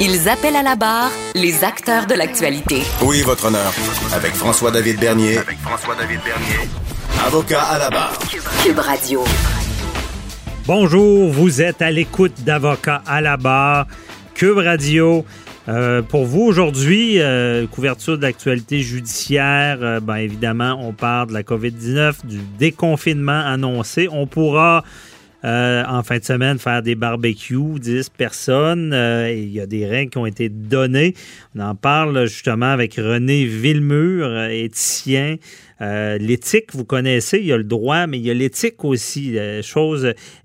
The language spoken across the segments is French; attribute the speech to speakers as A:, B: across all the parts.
A: Ils appellent à la barre les acteurs de l'actualité.
B: Oui, votre honneur. Avec François-David Bernier. Avec François-David Bernier. Avocat à la barre.
A: Cube Radio.
C: Bonjour, vous êtes à l'écoute d'Avocat à la barre, Cube Radio. Euh, pour vous aujourd'hui, euh, couverture d'actualité judiciaire, euh, ben évidemment, on parle de la COVID-19, du déconfinement annoncé. On pourra en fin de semaine faire des barbecues, 10 personnes. Il y a des règles qui ont été données. On en parle justement avec René Villemur, éthicien. Euh, l'éthique, vous connaissez, il y a le droit, mais il y a l'éthique aussi. Euh,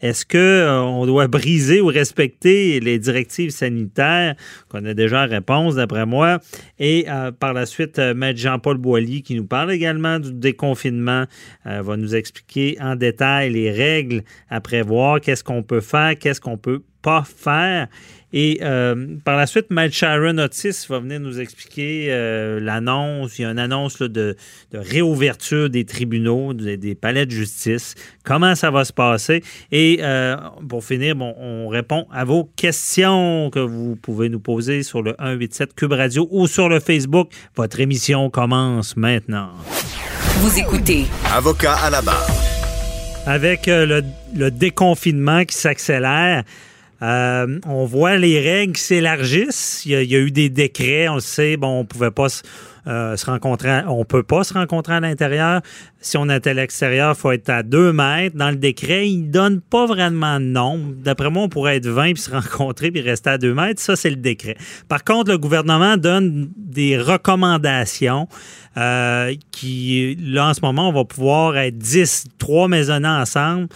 C: est-ce que euh, on doit briser ou respecter les directives sanitaires? On a déjà réponse, d'après moi. Et par la suite, Maître Jean-Paul Boilly, qui nous parle également du déconfinement, va nous expliquer en détail les règles à prévoir, qu'est-ce qu'on peut faire, qu'est-ce qu'on peut pas faire. Et euh, par la suite, Matt Sharon Otis va venir nous expliquer euh, l'annonce. Il y a une annonce de, réouverture des tribunaux, des, palais de justice. Comment ça va se passer? Et euh, pour finir, bon, on répond à vos questions que vous pouvez nous poser sur le 187 Cube Radio ou sur le Facebook. Votre émission commence maintenant.
A: Vous écoutez.
B: Avocat à la barre.
C: Avec le, le déconfinement qui s'accélère, euh, on voit les règles s'élargissent. Il, y, a, eu des décrets, on le sait. Bon, on pouvait pas euh, se, rencontrer, on peut pas se rencontrer à l'intérieur. Si on est à l'extérieur, il faut être à deux mètres. Dans le décret, il donne pas vraiment de nombre. D'après moi, on pourrait être 20 puis se rencontrer puis rester à deux mètres. Ça, c'est le décret. Par contre, le gouvernement donne des recommandations euh, qui, là, en ce moment, on va pouvoir être 10, trois maisonnés ensemble.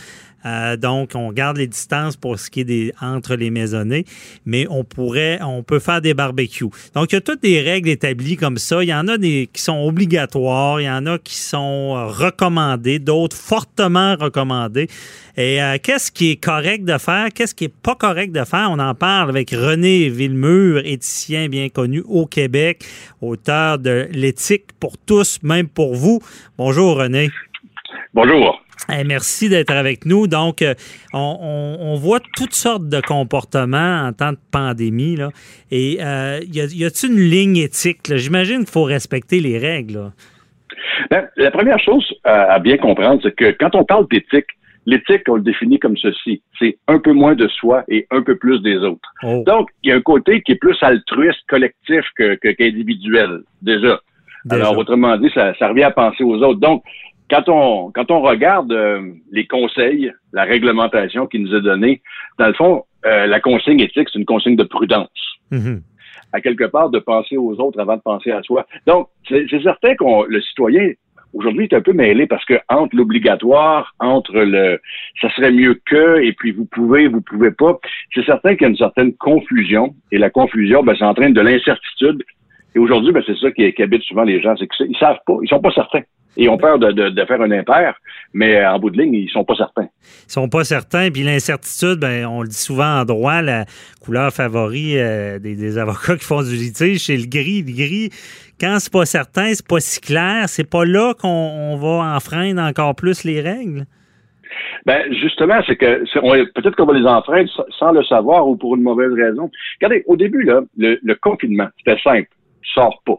C: Euh, donc, on garde les distances pour ce qui est des, entre les maisonnées, mais on pourrait, on peut faire des barbecues. Donc, il y a toutes des règles établies comme ça. Il y en a des qui sont obligatoires, il y en a qui sont euh, recommandées, d'autres fortement recommandées. Et euh, qu'est-ce qui est correct de faire? Qu'est-ce qui est pas correct de faire? On en parle avec René Villemur, éthicien bien connu au Québec, auteur de L'éthique pour tous, même pour vous. Bonjour René.
D: Bonjour
C: merci d'être avec nous. Donc, euh, on, voit toutes sortes de comportements en temps de pandémie. Là. Et euh, y a-t-il une ligne éthique? J'imagine qu'il faut respecter les règles.
D: Ben, la première chose à, bien comprendre, c'est que quand on parle d'éthique, l'éthique, on le définit comme ceci. C'est un peu moins de soi et un peu plus des autres. Oh. Donc, il y a un côté qui est plus altruiste, collectif qu'individuel, déjà. Alors, autrement dit, ça, ça revient à penser aux autres. Donc, quand on, quand on regarde euh, les conseils, la réglementation qui nous est donnée, dans le fond, euh, la consigne éthique, c'est une consigne de prudence. Mm-hmm. À quelque part, de penser aux autres avant de penser à soi. Donc, c'est certain que le citoyen, aujourd'hui, est un peu mêlé parce que entre l'obligatoire, entre le ça serait mieux que, et puis vous pouvez, vous pouvez pas, c'est certain qu'il y a une certaine confusion. Et la confusion, ben, ça entraîne de l'incertitude. Et aujourd'hui, ben, c'est ça qui, qui habite souvent les gens, c'est qu'ils savent pas, ils sont pas certains. Ils ont peur de, faire un impair, mais en bout de ligne, ils sont pas certains.
C: Ils sont pas certains. Puis l'incertitude, ben, on le dit souvent en droit, la couleur favori euh, des, avocats qui font du litige, c'est le gris. Le gris, quand c'est pas certain, c'est pas si clair, c'est pas là qu'on va enfreindre encore plus les règles.
D: Ben justement, c'est que peut-être qu'on va les enfreindre sans le savoir ou pour une mauvaise raison. Regardez, au début là, le, confinement, c'était simple, tu sors pas.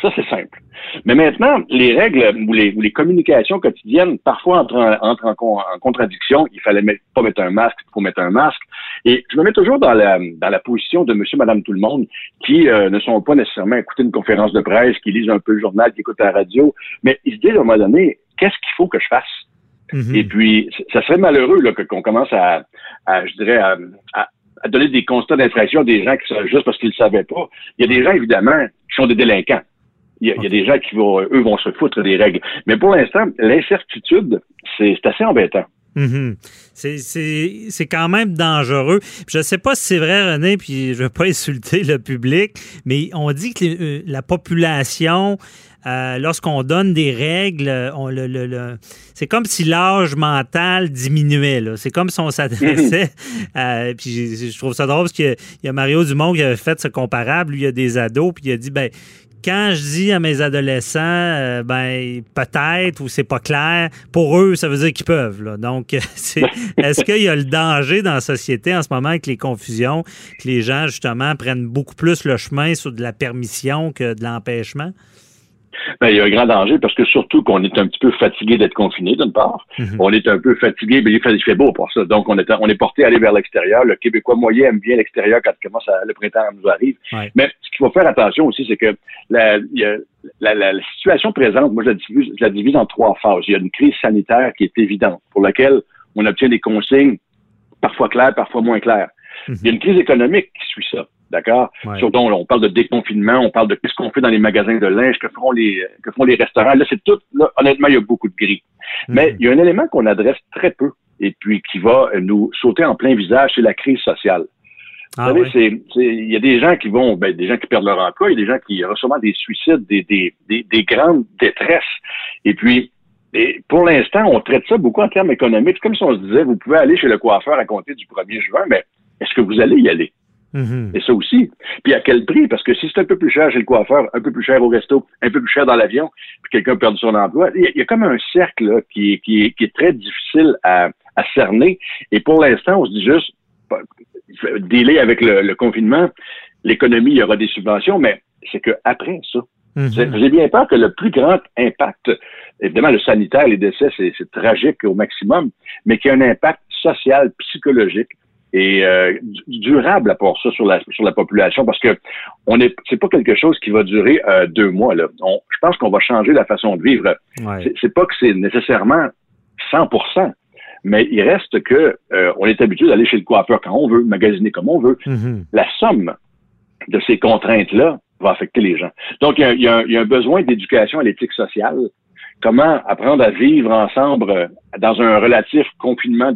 D: Ça, c'est simple. Mais maintenant, les règles ou les, ou les communications quotidiennes, parfois entrent, en, en, contradiction. Il fallait pas mettre un masque, il faut mettre un masque. Et je me mets toujours dans la, dans la position de monsieur, madame, tout le monde, qui euh, ne sont pas nécessairement écouter une conférence de presse, qui lisent un peu le journal, qui écoutent la radio, mais ils se disent à un moment donné, qu'est-ce qu'il faut que je fasse? Mm-hmm. Et puis, ça serait malheureux là, qu'on commence à, à, je dirais, à, à donner des constats d'infraction à des gens qui sont juste parce qu'ils ne savaient pas. Il y a des gens, évidemment, qui sont des délinquants. Il y, a, des gens qui vont, eux, vont se foutre des règles. Mais pour l'instant, l'incertitude, c'est assez embêtant.
C: Mhm. C'est quand même dangereux. Je ne sais pas si c'est vrai, René, puis je ne veux pas insulter le public, mais on dit que euh, la population, euh, lorsqu'on donne des règles, on, le, c'est comme si l'âge mental diminuait. C'est comme si on s'adressait. Euh, puis je trouve ça drôle parce qu'il y, a Mario Dumont qui avait fait ce comparable. Lui, il y a des ados, puis il a dit ben quand je dis à mes adolescents, euh, ben peut-être ou c'est pas clair, pour eux, ça veut dire qu'ils peuvent. Donc, est-ce qu'il y a le danger dans la société en ce moment avec les confusions, que les gens justement prennent beaucoup plus le chemin sur de la permission que de l'empêchement?
D: Ben, il y a un grand danger parce que surtout qu'on est un petit peu fatigué d'être confiné, d'une part. Mhm. On est un peu fatigué, mais il fait, il fait beau pour ça. Donc, on est, on est porté à aller vers l'extérieur. Le Québécois moyen aime bien l'extérieur quand commence à, le printemps nous arrive. Mais ce qu'il faut faire attention aussi, c'est que la, la, la, situation présente, moi, je la, divise, je la divise en trois phases. Il y a une crise sanitaire qui est évidente, pour laquelle on obtient des consignes parfois claires, parfois moins claires. Mhm. Il y a une crise économique qui suit ça. D'accord? Surtout, on parle de déconfinement, on parle de qu'est-ce qu'on fait dans les magasins de linge, que feront les, que font les restaurants. Là, c'est tout, là, honnêtement, il y a beaucoup de gris. Mhm. Mais il y a un élément qu'on adresse très peu et puis qui va nous sauter en plein visage, c'est la crise sociale. Ah, Vous savez, c'est, il y a des gens qui vont, ben, des gens qui perdent leur emploi, il y a des gens qui reçoivent des suicides, des, des, des, grandes détresses. Et puis, et pour l'instant, on traite ça beaucoup en termes économiques. C'est comme si on se disait, vous pouvez aller chez le coiffeur à compter du 1er juin, mais est-ce que vous allez y aller? Mhm. Et ça aussi. Puis à quel prix? Parce que si c'est un peu plus cher chez le coiffeur, un peu plus cher au resto, un peu plus cher dans l'avion, puis quelqu'un perd son emploi, il y, a, comme un cercle qui, est, qui, est, très difficile à, cerner. Et pour l'instant, on se dit juste, délai avec le, confinement, l'économie, il y aura des subventions, mais c'est qu'après ça, mhm. J'ai bien peur que le plus grand impact, évidemment, le sanitaire, les décès, c'est tragique au maximum, mais qu'il y a un impact social, psychologique, et euh, durable à part ça sur la sur la population parce que on est c'est pas quelque chose qui va durer euh, deux mois là. je pense qu'on va changer la façon de vivre. C'est pas que c'est nécessairement 100%, mais il reste que euh, on est habitué d'aller chez le coiffeur quand on veut, magasiner comme on veut. Mm-hmm. La somme de ces contraintes là va affecter les gens. Donc il y a, y a un besoin d'éducation à l'éthique sociale comment apprendre à vivre ensemble dans un relatif confinement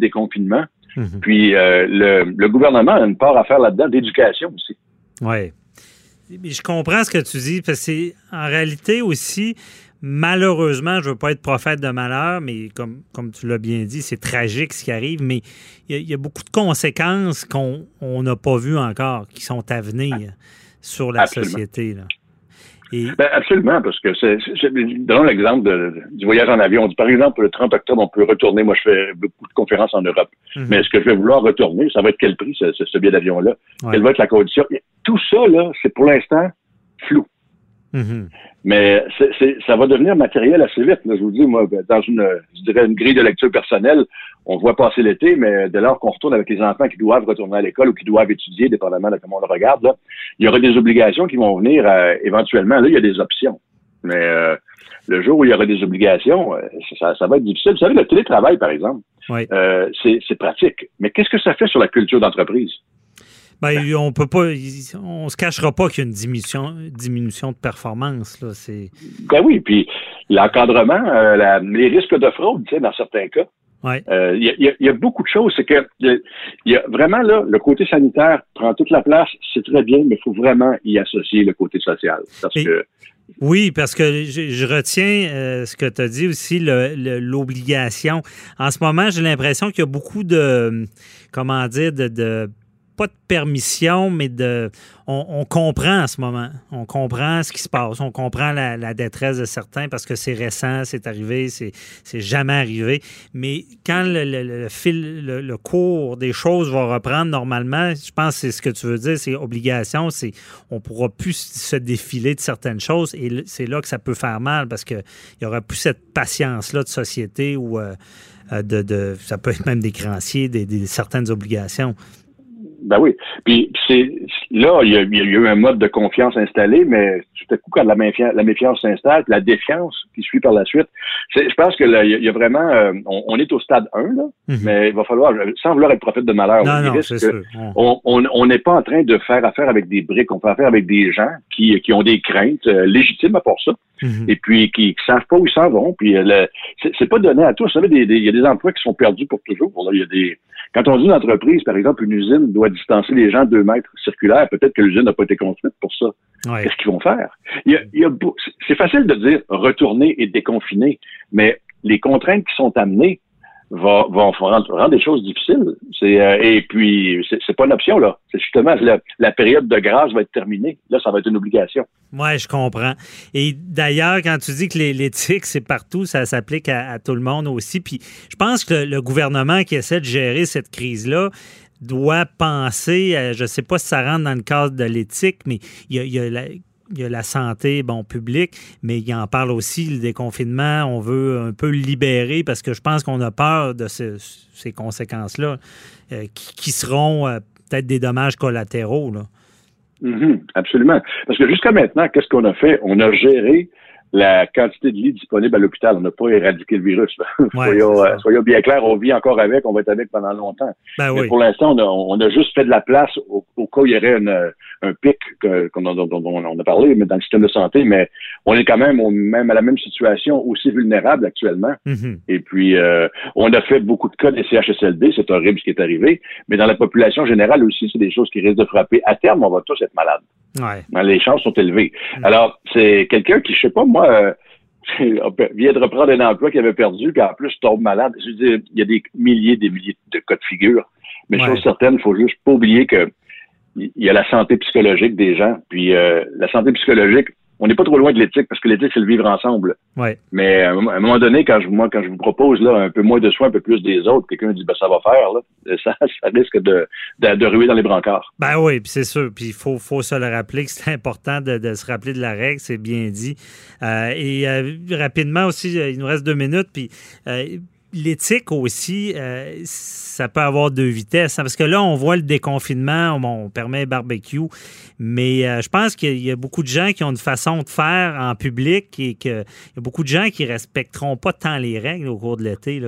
D: Mhm. Puis euh, le, gouvernement a une part à faire là-dedans d'éducation aussi.
C: Oui. Je comprends ce que tu dis, parce que c'est en réalité aussi, malheureusement, je ne veux pas être prophète de malheur, mais comme, comme tu l'as bien dit, c'est tragique ce qui arrive, mais il y, a beaucoup de conséquences qu'on n'a pas vues encore, qui sont à venir sur la société. Là.
D: Ben, absolument, parce que c'est, donnons l'exemple du voyage en avion. On dit, par exemple, le 30 octobre, on peut retourner. Moi, je fais beaucoup de conférences en Europe. Mhm. Mais est-ce que je vais vouloir retourner? Ça va être quel prix, ce, ce billet d'avion-là? Quelle va être la condition? Tout ça, là, c'est pour l'instant flou. Mhm. Mais ça va devenir matériel assez vite. je vous dis, moi, dans une, je dirais, une grille de lecture personnelle, on voit passer l'été, mais dès lors qu'on retourne avec les enfants qui doivent retourner à l'école ou qui doivent étudier, dépendamment de comment on le regarde, là, il y aura des obligations qui vont venir euh, éventuellement. Là, il y a des options. Mais euh, le jour où il y aura des obligations, euh, ça, ça, va être difficile. Vous savez, le télétravail, par exemple, c'est pratique. Mais qu'est-ce que ça fait sur la culture d'entreprise?
C: Ben, on peut pas, on se cachera pas qu'il y a une diminution, diminution de performance. Là,
D: ben oui, puis l'encadrement, les risques de fraude, tu sais, dans certains cas. Euh, il y, a, y, a, beaucoup de choses. C'est que il y, a vraiment là, le côté sanitaire prend toute la place, c'est très bien, mais il faut vraiment y associer le côté social. Parce que
C: oui, parce que je, retiens euh, ce que tu as dit aussi, l'obligation. En ce moment, j'ai l'impression qu'il y a beaucoup de, comment dire, de pas de permission, mais de. On, comprend en ce moment. On comprend ce qui se passe. On comprend la, détresse de certains parce que c'est récent, c'est arrivé, c'est jamais arrivé. Mais quand le, fil, le, cours des choses va reprendre normalement, je pense que c'est ce que tu veux dire, c'est obligation, c'est on pourra plus se défiler de certaines choses et c'est là que ça peut faire mal parce qu'il n'y aura plus cette patience-là de société où. Euh, euh, de, ça peut être même des créanciers, des, certaines obligations.
D: Ben oui. Puis c'est là, il y, a, eu un mode de confiance installé, mais tout à coup, quand la, méfiance, la méfiance s'installe, la défiance qui suit par la suite, je pense que là, il y, a vraiment, euh, on, est au stade 1, là, mhm. mais il va falloir, sans vouloir être prophète de malheur, on n'est pas en train de faire affaire avec des briques, on fait affaire avec des gens qui, qui ont des craintes euh, légitimes à part ça. Mhm. Et puis qui, qui savent pas où ils s'en vont. Puis euh, c'est pas donné à tous. Vous savez, il y a des emplois qui sont perdus pour toujours. il y a des, quand on dit une entreprise, par exemple, une usine doit distancer les gens de deux mètres circulaires, peut-être que l'usine n'a pas été construite pour ça. Qu'est-ce qu'ils vont faire? c'est facile de dire retourner et déconfiner, mais les contraintes qui sont amenées vont, rendre, des choses difficiles. Euh, et puis, c'est, pas une option, là. C'est justement, la, période de grâce va être terminée. Là, ça va être une obligation.
C: Oui, je comprends. Et d'ailleurs, quand tu dis que l'éthique, c'est partout, ça s'applique à, tout le monde aussi. Puis je pense que le, gouvernement qui essaie de gérer cette crise-là, doit penser, je ne sais pas si ça rentre dans le cadre de l'éthique, mais il y a, la, il y a la santé bon, publique, mais il en parle aussi, le déconfinement. On veut un peu libérer parce que je pense qu'on a peur de ces conséquences-là euh, qui, seront euh, peut-être des dommages collatéraux. Là.
D: Mm-hmm, absolument. Parce que jusqu'à maintenant, qu'est-ce qu'on a fait? On a géré la quantité de lits disponibles à l'hôpital. On n'a pas éradiqué le virus. Euh, soyons, bien clairs, on vit encore avec, on va être avec pendant longtemps.
C: Ben
D: Mais pour l'instant, on a, juste fait de la place au, cas où il y aurait un pic dont, on a parlé mais dans le système de santé, mais on est quand même, même à la même situation, aussi vulnérable actuellement.
C: Mm-hmm.
D: Et puis, euh, on a fait beaucoup de cas des CHSLD, c'est horrible ce qui est arrivé, mais dans la population générale aussi, c'est des choses qui risquent de frapper. À terme, on va tous être malades.
C: Ouais.
D: Les chances sont élevées. Mm. Alors, c'est quelqu'un qui, je sais pas, moi, euh, vient de reprendre un emploi qu'il avait perdu, puis en plus tombe malade. Je veux dire, il y a des milliers, des milliers de cas de figure. Mais chose certaine, il faut juste pas oublier que il y a la santé psychologique des gens. Puis euh, la santé psychologique, on n'est pas trop loin de l'éthique parce que l'éthique, c'est le vivre ensemble.
C: Ouais.
D: Mais à un moment donné, quand je, moi, quand je vous propose là, un peu moins de soins, un peu plus des autres, quelqu'un dit ben, ça va faire, là, ça, ça risque de, de, ruer dans les brancards.
C: Ben oui, puis c'est sûr. Puis il faut, faut se le rappeler que c'est important de, de, se rappeler de la règle, c'est bien dit. Euh, et euh, rapidement aussi, il nous reste deux minutes, puis l'éthique aussi, euh, ça peut avoir deux vitesses. Hein, parce que là, on voit le déconfinement, on, permet barbecue, mais euh, je pense qu'il y a beaucoup de gens qui ont une façon de faire en public et qu'il y a beaucoup de gens qui respecteront pas tant les règles au cours de l'été,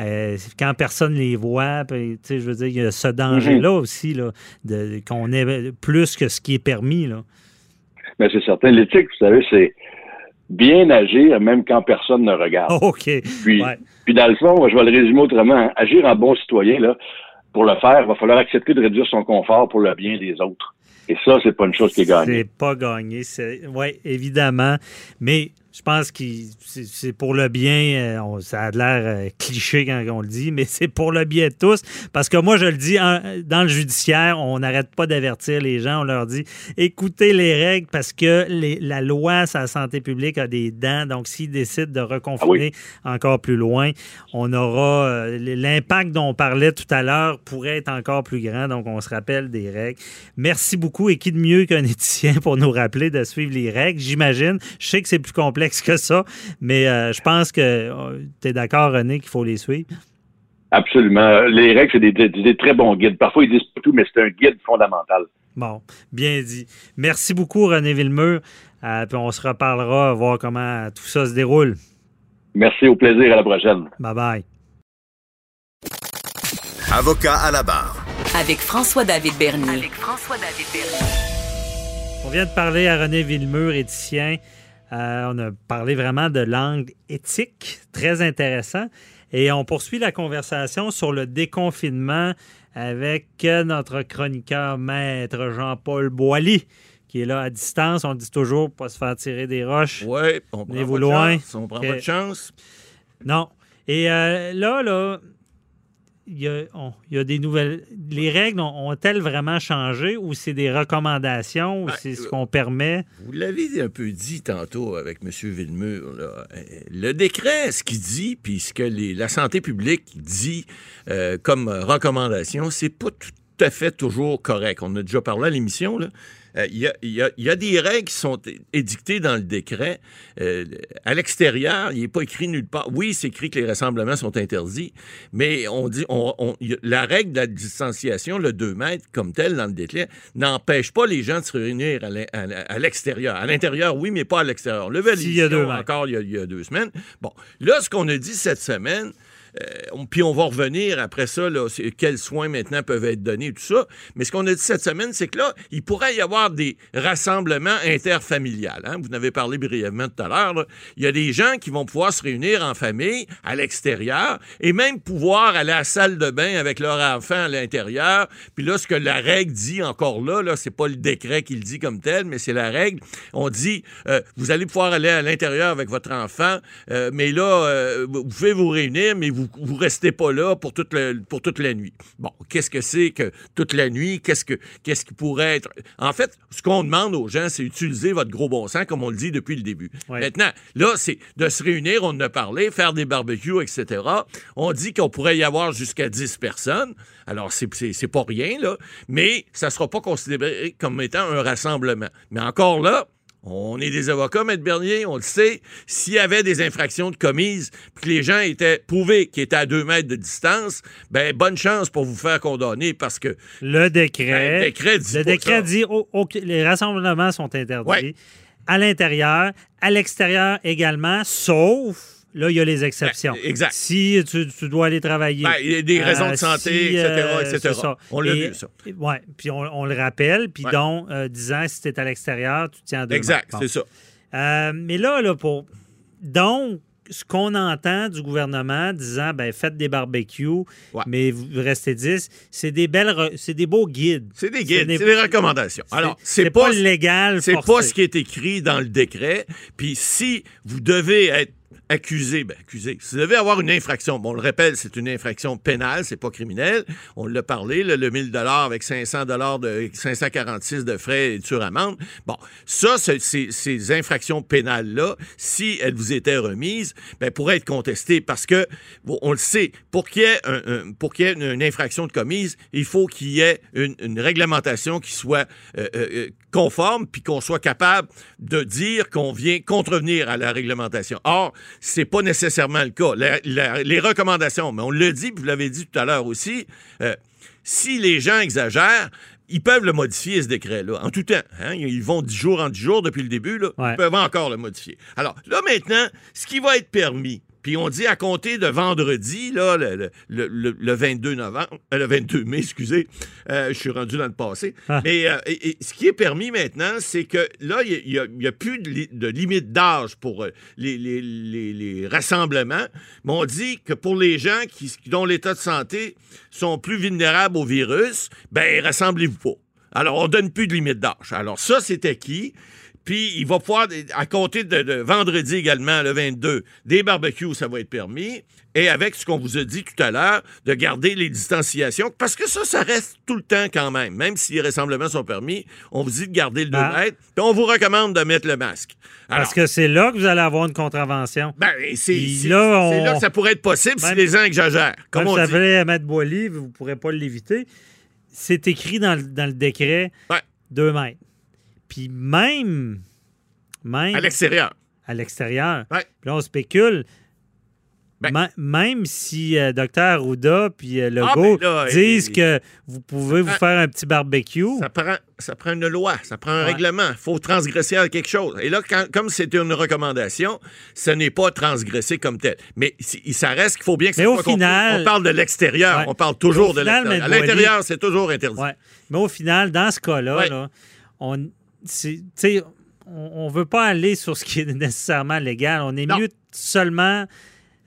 C: euh, quand personne les voit. Je veux dire, il y a ce danger-là mm-hmm. aussi, là, qu'on ait plus que ce qui est permis. Là.
D: Mais c'est certain. L'éthique, vous savez, c'est bien agir même quand personne ne regarde.
C: OK.
D: Puis, puis dans le fond, je vais le résumer autrement. Agir en bon citoyen, là, pour le faire, il va falloir accepter de réduire son confort pour le bien des autres. Et ça, c'est pas une chose qui est gagnée.
C: C'est pas gagné. Oui, évidemment. Mais je pense que c'est pour le bien. Euh, ça a l'air euh, cliché quand on le dit, mais c'est pour le bien de tous. Parce que moi, je le dis, dans le judiciaire, on n'arrête pas d'avertir les gens. On leur dit écoutez les règles parce que la loi sur la santé publique a des dents. Donc, s'ils décident de reconfiner ah encore plus loin, on aura euh, l'impact dont on parlait tout à l'heure pourrait être encore plus grand. Donc, on se rappelle des règles. Merci beaucoup. Et qui de mieux qu'un éthicien pour nous rappeler de suivre les règles, j'imagine. Je sais que c'est plus complexe que ça, mais euh, je pense que euh, tu es d'accord, René, qu'il faut les suivre?
D: Absolument. Les règles, c'est des, très bons guides. Parfois, ils disent pas tout, mais c'est un guide fondamental.
C: Bon, bien dit. Merci beaucoup, René Villemur. Euh, puis on se reparlera, voir comment tout ça se déroule.
D: Merci, au plaisir. À la prochaine.
C: Bye bye.
B: Avocat à la barre.
E: Avec François-David Bernier. Avec François-David
C: Bernier. On vient de parler à René Villemur, éthicien. Euh, on a parlé vraiment de langue éthique, très intéressant. Et on poursuit la conversation sur le déconfinement avec notre chroniqueur maître Jean-Paul Boilly, qui est là à distance. On dit toujours pas se faire tirer des roches.
F: Oui, on prend vous loin. Chance. On prend pas de chance.
C: Non. Et euh, là, là, il y, a, des nouvelles. Les règles ont-elles vraiment changé ou c'est des recommandations ou ben, c'est ce qu'on permet?
F: Vous l'avez un peu dit tantôt avec M. Villemur. Le décret, ce qu'il dit, puis ce que la santé publique dit euh, comme recommandation, c'est pas tout à fait toujours correct. On a déjà parlé à l'émission, là. Euh, il y, a, des règles qui sont édictées dans le décret. Euh, à l'extérieur, il n'est pas écrit nulle part. Oui, c'est écrit que les rassemblements sont interdits, mais on dit la règle de la distanciation, le 2 mètres comme tel dans le décret, n'empêche pas les gens de se réunir à l'extérieur. À l'intérieur, oui, mais pas à l'extérieur. Le
C: il y a deux
F: encore il y a, deux semaines. Bon, là, ce qu'on a dit cette semaine, euh, puis on va revenir après ça, quels soins maintenant peuvent être donnés, tout ça. Mais ce qu'on a dit cette semaine, c'est que là, il pourrait y avoir des rassemblements interfamiliales. Hein. Vous en avez parlé brièvement tout à l'heure. Il y a des gens qui vont pouvoir se réunir en famille à l'extérieur et même pouvoir aller à la salle de bain avec leur enfant à l'intérieur. Puis là, ce que la règle dit encore là, là c'est pas le décret qui le dit comme tel, mais c'est la règle. On dit, euh, vous allez pouvoir aller à l'intérieur avec votre enfant, euh, mais là, vous pouvez vous réunir, mais vous vous, restez pas là pour toute, pour toute la nuit. Bon, qu'est-ce que c'est que toute la nuit? Qu'est-ce, que, qu'est-ce qui pourrait être? En fait, ce qu'on demande aux gens, c'est utiliser votre gros bon sens, comme on le dit depuis le début. Maintenant, là, c'est de se réunir, on en a parlé, faire des barbecues, etc. On dit qu'on pourrait y avoir jusqu'à 10 personnes. Alors, c'est, c'est, c'est pas rien, là, mais ça sera pas considéré comme étant un rassemblement. Mais encore là, on est des avocats, Maître Bernier, on le sait. S'il y avait des infractions de commises, puis que les gens étaient prouvés qu'ils étaient à deux mètres de distance, ben bonne chance pour vous faire condamner parce que
C: le décret,
F: ben, le décret dit,
C: le décret dit les rassemblements sont interdits à l'intérieur, à l'extérieur également, sauf Là, il y a les exceptions.
F: Ben, exact.
C: Si tu, dois aller travailler.
F: Ben, il y a des raisons de euh, santé, etc., euh, On l'a vu, ça.
C: Oui, puis on, le rappelle, puis donc, euh, disant si tu es à l'extérieur, tu tiens deux
F: Exact, c'est ça.
C: mais là, là, pour. Donc, ce qu'on entend du gouvernement disant ben faites des barbecues, mais vous restez 10, c'est des belles c'est des beaux guides.
F: C'est des guides, c'est des recommandations. Alors,
C: c'est pas, pas légal.
F: C'est pas ce qui est écrit dans le décret. Puis si vous devez être accusé, ben accusé, si vous devez avoir une infraction, bon, on le rappelle, c'est une infraction pénale, c'est pas criminel. On l'a parlé, le 1000 dollars avec 500 dollars de 546 de frais et sur amende. Bon, ça, ces infractions pénales là, si elles vous étaient remises, ben pourraient être contestées parce que bon, on le sait, pour qu'il y ait un, pour qu'il y ait une, infraction de commise, il faut qu'il y ait une, réglementation qui soit euh, euh, conforme puis qu'on soit capable de dire qu'on vient contrevenir à la réglementation. Or, c'est pas nécessairement le cas. les recommandations, mais on le dit, vous l'avez dit tout à l'heure aussi, euh, si les gens exagèrent, ils peuvent le modifier, ce décret-là, en tout temps. Hein. Ils vont dix jours en dix jours depuis le début, là. ils peuvent encore le modifier. Alors, là, maintenant, ce qui va être permis, puis on dit à compter de vendredi, là, le, le, 22 novembre, euh, le 22 mai, excusez, euh, je suis rendu dans le passé. Ah. Mais euh, ce qui est permis maintenant, c'est que là, il n'y a, plus de, limite d'âge pour les, les, rassemblements. Mais on dit que pour les gens qui, dont l'état de santé sont plus vulnérables au virus, ben rassemblez-vous pas. Alors, on donne plus de limite d'âge. Alors, ça, c'était qui? Puis il va pouvoir, à compter de, vendredi également, le 22, des barbecues, ça va être permis. Et avec ce qu'on vous a dit tout à l'heure, de garder les distanciations, parce que ça, ça reste tout le temps quand même. Même si les rassemblements sont permis, on vous dit de garder le 2 ah. mètres, puis on vous recommande de mettre le masque.
C: parce que c'est là que vous allez avoir une contravention.
F: Ben, c'est là, que ça pourrait être possible si les gens exagèrent. Comme on dit.
C: à Boily, vous ne pourrez pas l'éviter. C'est écrit dans, dans, le décret 2 mètres. Puis même, même.
F: À l'extérieur.
C: À l'extérieur. Puis là, on spécule. Ben même si euh, Dr. Arruda puis euh, ah, Legault ben disent que vous pouvez vous faire un petit barbecue.
F: Ça prend, ça prend une loi, ça prend un règlement. Il faut transgresser à quelque chose. Et là, comme c'est une recommandation, ce n'est pas transgressé comme tel. Mais ça reste qu'il faut bien que ça
C: Mais au final,
F: On parle de l'extérieur. On parle toujours de l'extérieur. À l'intérieur, c'est toujours interdit.
C: Mais au final, dans ce cas-là, là, on on ne veut pas aller sur ce qui est nécessairement légal. On est mieux seulement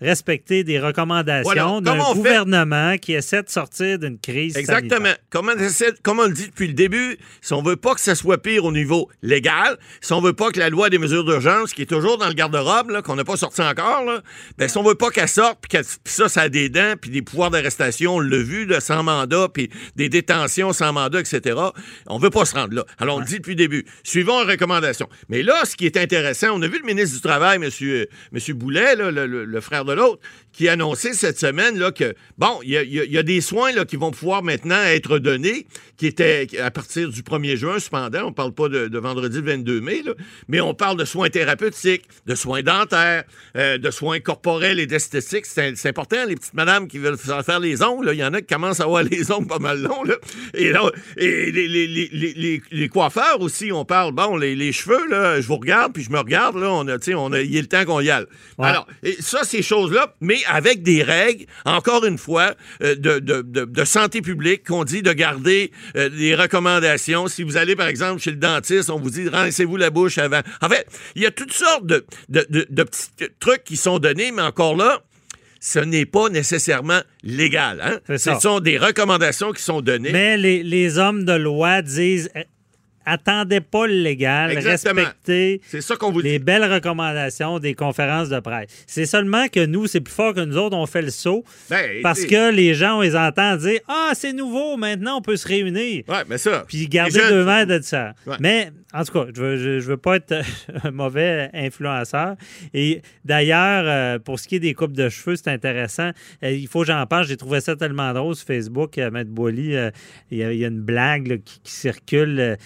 C: respecter des recommandations d'un gouvernement qui essaie de sortir d'une crise
F: Exactement. Comme on, comme on le dit depuis le début, si on veut pas que ça soit pire au niveau légal, si on veut pas que la loi des mesures d'urgence, qui est toujours dans le garde-robe, qu'on n'a pas sorti encore, là, ben, si on veut pas qu'elle sorte, puis ça, ça a des dents, puis des pouvoirs d'arrestation, on l'a vu, sans mandat, puis des détentions sans mandat, etc., on veut pas se rendre là. Alors, on le dit depuis le début. Suivons les recommandations. Mais là, ce qui est intéressant, on a vu le ministre du Travail, M. Monsieur, monsieur Boulet, le, frère de l'autre, qui a annoncé cette semaine là, que, bon, il y, a, des soins là, qui vont pouvoir maintenant être donnés, qui étaient à partir du 1er juin, cependant. On ne parle pas de, vendredi 22 mai, mais on parle de soins thérapeutiques, de soins dentaires, euh, de soins corporels et d'esthétiques. C'est important, les petites madames qui veulent faire les ongles. Il y en a qui commencent à avoir les ongles pas mal longs. Et, là, et les, coiffeurs aussi, on parle, bon, les, cheveux, là, je vous regarde, puis je me regarde, là, on a, on a, il est le temps qu'on y aille. Alors, et ça, ces choses-là, mais avec des règles, encore une fois, euh, de, de, de, santé publique, qu'on dit de garder euh, des recommandations. Si vous allez, par exemple, chez le dentiste, on vous dit rincez-vous la bouche avant. En fait, il y a toutes sortes de, de petits trucs qui sont donnés, mais encore là, ce n'est pas nécessairement légal. Hein? Ce sont des recommandations qui sont données.
C: Mais les, les hommes de loi disent attendez pas le légal, respectez ça vous les belles recommandations des conférences de presse. C'est seulement que nous, c'est plus fort que nous autres, on fait le saut ben, parce que les gens, on les entend dire Ah, c'est nouveau, maintenant on peut se réunir.
F: Ouais, mais ça.
C: Puis garder deux mètres de ça. Mais en tout cas, je veux, veux pas être un mauvais influenceur. Et d'ailleurs, euh, pour ce qui est des coupes de cheveux, c'est intéressant. Euh, il faut que j'en parle. J'ai trouvé ça tellement drôle sur Facebook. Euh, Maître Boily, il y, a une blague qui, circule.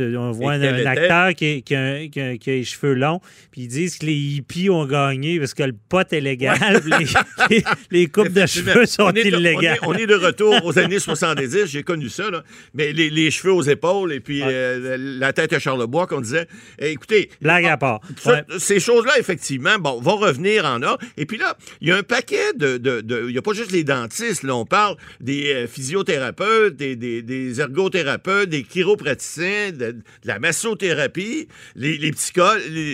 C: On voit un, acteur qui, a, les cheveux longs, puis ils disent que les hippies ont gagné parce que le pot est légal, les, coupes de cheveux sont illégales.
F: On est, de retour aux années 70. J'ai connu ça, mais les, cheveux aux épaules et puis la tête à le bois qu'on disait, eh, écoutez...
C: Blague à part.
F: Ces choses-là, effectivement, bon, vont revenir en or. Et puis là, il y a un paquet de... Il n'y a pas juste les dentistes, là, on parle des euh, physiothérapeutes, des, des, ergothérapeutes, des chiropraticiens, de, la massothérapie, les, les,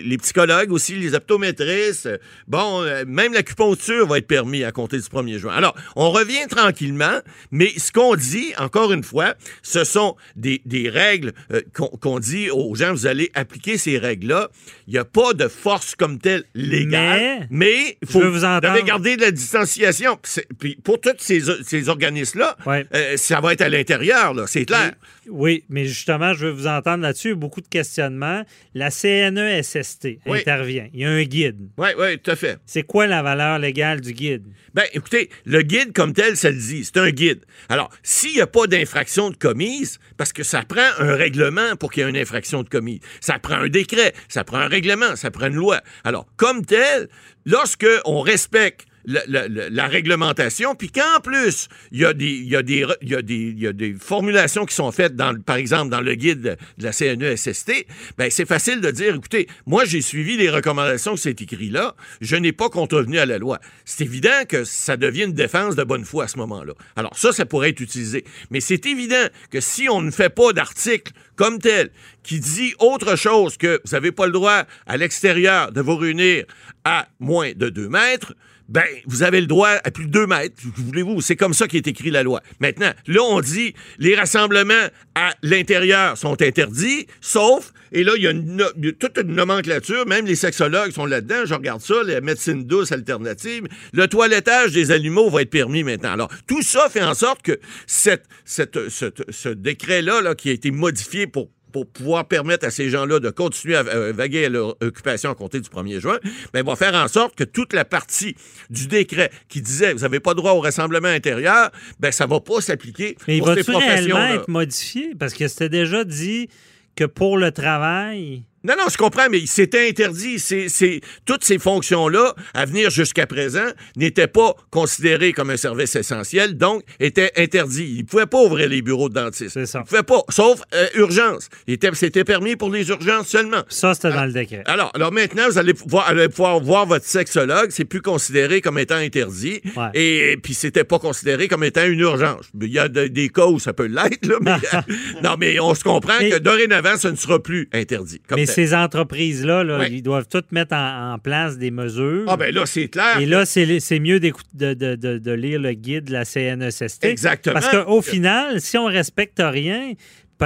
F: les, psychologues aussi, les optométristes. Bon, euh, même l'acupuncture va être permis à compter du 1er juin. Alors, on revient tranquillement, mais ce qu'on dit, encore une fois, ce sont des, des règles euh, qu'on dit aux gens, vous allez appliquer ces règles-là. Il n'y a pas de force comme telle légale, mais il faut vous garder de la distanciation. Puis pour tous ces, organismes-là, euh, ça va être à l'intérieur, c'est clair.
C: Oui, mais justement, je veux vous entendre là-dessus. Beaucoup de questionnements. La CNESST intervient. Il y a un guide.
F: Oui, oui, tout à fait.
C: C'est quoi la valeur légale du guide?
F: Bien, écoutez, le guide comme tel, ça le dit. C'est un guide. Alors, s'il n'y a pas d'infraction de commise, parce que ça prend un règlement pour qu'il y ait une infraction de commise, ça prend un décret, ça prend un règlement, ça prend une loi. Alors, comme tel, lorsque on respecte la, réglementation, puis qu'en plus, il y, a des, formulations qui sont faites, par exemple, dans le guide de, la CNESST, ben c'est facile de dire, écoutez, moi, j'ai suivi les recommandations que c'est écrit là, je n'ai pas contrevenu à la loi. C'est évident que ça devient une défense de bonne foi à ce moment-là. Alors ça, ça pourrait être utilisé. Mais c'est évident que si on ne fait pas d'article comme tel qui dit autre chose que vous n'avez pas le droit à l'extérieur de vous réunir à moins de deux mètres, ben, vous avez le droit à plus de deux mètres. Voulez-vous? C'est comme ça qu'est écrit la loi. Maintenant, là, on dit les rassemblements à l'intérieur sont interdits, sauf, et là, il y a, toute une nomenclature, même les sexologues sont là-dedans, je regarde ça, la médecine douce alternative, le toilettage des animaux va être permis maintenant. Alors, tout ça fait en sorte que ce décret-là, là, qui a été modifié pour pour pouvoir permettre à ces gens-là de continuer à vaguer à leur occupation à compter du 1er juin, mais va faire en sorte que toute la partie du décret qui disait vous n'avez pas droit au rassemblement intérieur, ben ça va pas s'appliquer
C: mais pour ces professions-là. être modifié? Parce que c'était déjà dit que pour le travail,
F: non, non, je comprends, mais c'était interdit. C'est, toutes ces fonctions-là, à venir jusqu'à présent, n'étaient pas considérées comme un service essentiel, donc étaient interdits. Ils ne pouvaient pas ouvrir les bureaux de dentiste.
C: C'est ça.
F: Ils ne pouvaient pas, sauf euh, urgence. C'était permis pour les urgences seulement.
C: Ça, c'était dans le décret.
F: Alors, alors maintenant, vous allez pouvoir, pouvoir voir votre sexologue. C'est plus considéré comme étant interdit. Et, puis, c'était pas considéré comme étant une urgence. Il y a des cas où ça peut l'être, là, mais, non, mais on se comprend que dorénavant, ce ne sera plus interdit. Comme
C: ces entreprises-là, là, ils doivent toutes mettre en, place des mesures.
F: Ah, ben là, c'est clair.
C: Et là, c'est mieux de, de, de, de, lire le guide de la CNESST.
F: Exactement.
C: Parce qu'au final, si on respecte rien,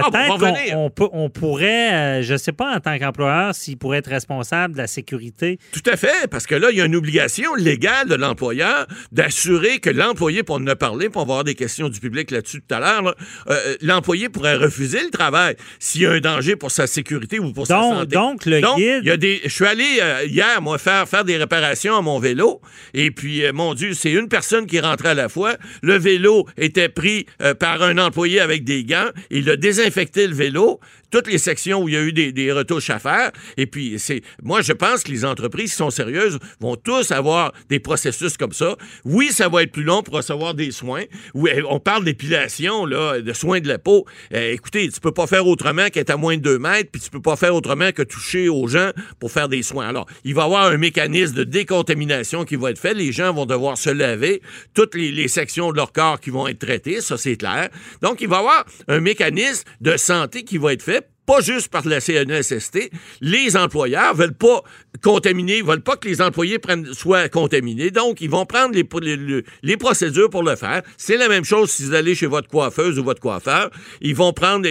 C: ah, Peut-être qu'on on, pourrait, euh, je ne sais pas en tant qu'employeur, s'il pourrait être responsable de la sécurité.
F: Tout à fait, parce que là, il y a une obligation légale de l'employeur d'assurer que l'employé, pour en parler, pour avoir des questions du public là-dessus tout à l'heure, euh, l'employé pourrait refuser le travail s'il y a un danger pour sa sécurité ou pour
C: sa
F: santé.
C: Donc, le guide...
F: Y a des, je suis allé euh, hier, moi, faire, faire des réparations à mon vélo, et puis, mon Dieu, c'est une personne qui rentrait à la fois. Le vélo était pris par un employé avec des gants, il l'a désinfecté infecter le vélo, toutes les sections où il y a eu des, retouches à faire. Et puis, c'est, moi, je pense que les entreprises qui sont sérieuses vont tous avoir des processus comme ça. Oui, ça va être plus long pour recevoir des soins. Oui, on parle d'épilation, là, de soins de la peau. Euh, écoutez, tu peux pas faire autrement qu'être à moins de 2 mètres, puis tu peux pas faire autrement que toucher aux gens pour faire des soins. Alors, il va y avoir un mécanisme de décontamination qui va être fait. Les gens vont devoir se laver. Toutes les, les sections de leur corps qui vont être traitées, ça, c'est clair. Donc, il va y avoir un mécanisme de santé qui va être fait pas juste par la CNESST. Les employeurs veulent pas contaminer, veulent pas que les employés prennent, soient contaminés. Donc, ils vont prendre les, les, procédures pour le faire. C'est la même chose si vous allez chez votre coiffeuse ou votre coiffeur. Ils vont prendre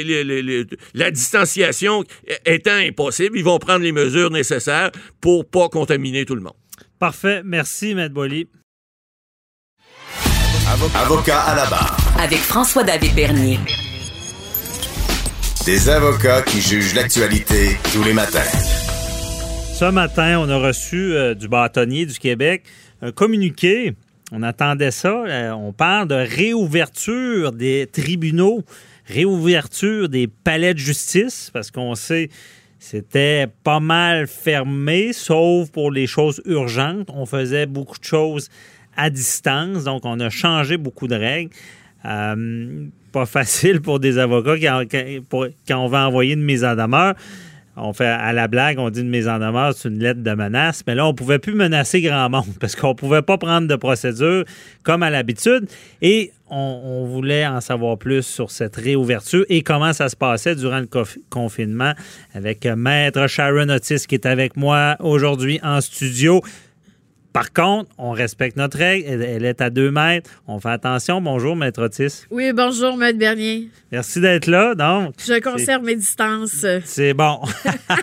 F: la distanciation étant impossible. Ils vont prendre les mesures nécessaires pour pas contaminer tout le monde.
C: Parfait. Merci, Maître Boily.
B: Avocat à la barre.
E: Avec François-David Bernier.
B: Des avocats qui jugent l'actualité tous les matins.
C: Ce matin, on a reçu euh, du bâtonnier du Québec un communiqué. On attendait ça. Euh, on parle de réouverture des tribunaux, réouverture des palais de justice, parce qu'on sait c'était pas mal fermé, sauf pour les choses urgentes. On faisait beaucoup de choses à distance, donc on a changé beaucoup de règles. Euh, pas facile pour des avocats quand, on va envoyer une mise en demeure. On fait à la blague, on dit une mise en demeure, c'est une lettre de menace. Mais là, on ne pouvait plus menacer grand monde parce qu'on ne pouvait pas prendre de procédure comme à l'habitude. Et on, voulait en savoir plus sur cette réouverture et comment ça se passait durant le confinement avec Maître Sharon Otis qui est avec moi aujourd'hui en studio. Par contre, on respecte notre règle. Elle, est à deux mètres. On fait attention. Bonjour, Maître Otis.
G: Oui, bonjour, Maître Bernier.
C: Merci d'être là. Donc,
G: Je conserve mes distances.
C: C'est bon.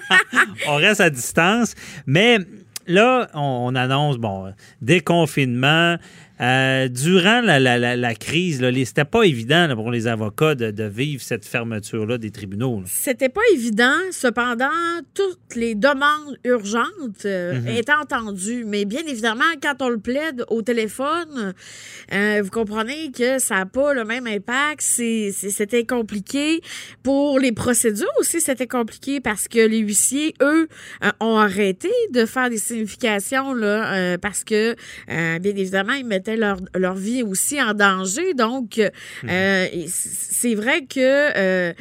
C: on reste à distance. Mais là, on, annonce, bon, déconfinement. Euh, durant la, crise, c'était pas évident pour les avocats de, vivre cette fermeture-là des tribunaux.
G: C'était pas évident. Cependant, toutes les demandes urgentes euh, mhm. étaient entendues. Mais bien évidemment, quand on le plaide au téléphone, euh, vous comprenez que ça n'a pas le même impact. C'était compliqué. Pour les procédures aussi, c'était compliqué parce que les huissiers, eux, ont arrêté de faire des significations là, parce que, bien évidemment, ils mettaient leur, leur vie aussi en danger. Donc, mhm. euh, c'est vrai que, euh,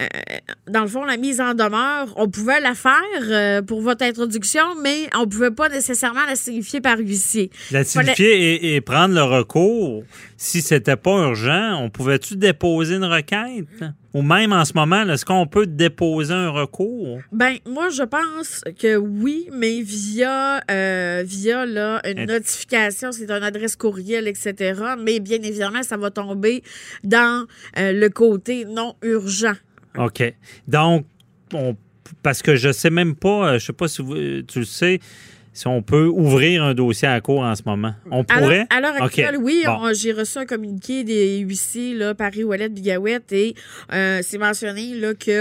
G: euh, dans le fond, la mise en demeure, on pouvait la faire pour votre introduction, mais on ne pouvait pas nécessairement la signifier par huissier.
C: La signifier et, prendre le recours, si c'était pas urgent, on pouvait-tu déposer une requête? Ou même en ce moment, est-ce qu'on peut déposer un recours?
G: Ben, moi, je pense que oui, mais via, euh, via là, une notification, c'est une adresse courriel, etc. Mais bien évidemment, ça va tomber dans euh, le côté non urgent.
C: OK. Donc, parce que je sais même pas, euh, je sais pas si tu le sais, si on peut ouvrir un dossier à court en ce moment. On pourrait?
G: À l'heure actuelle, oui. J'ai reçu un communiqué des huissiers, là, Paris, Ouellette, Bigouette, et euh, c'est mentionné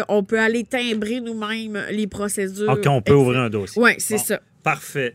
G: qu'on peut aller timbrer nous-mêmes les procédures.
C: OK, on peut ouvrir un dossier.
G: Oui, c'est ça.
C: Parfait.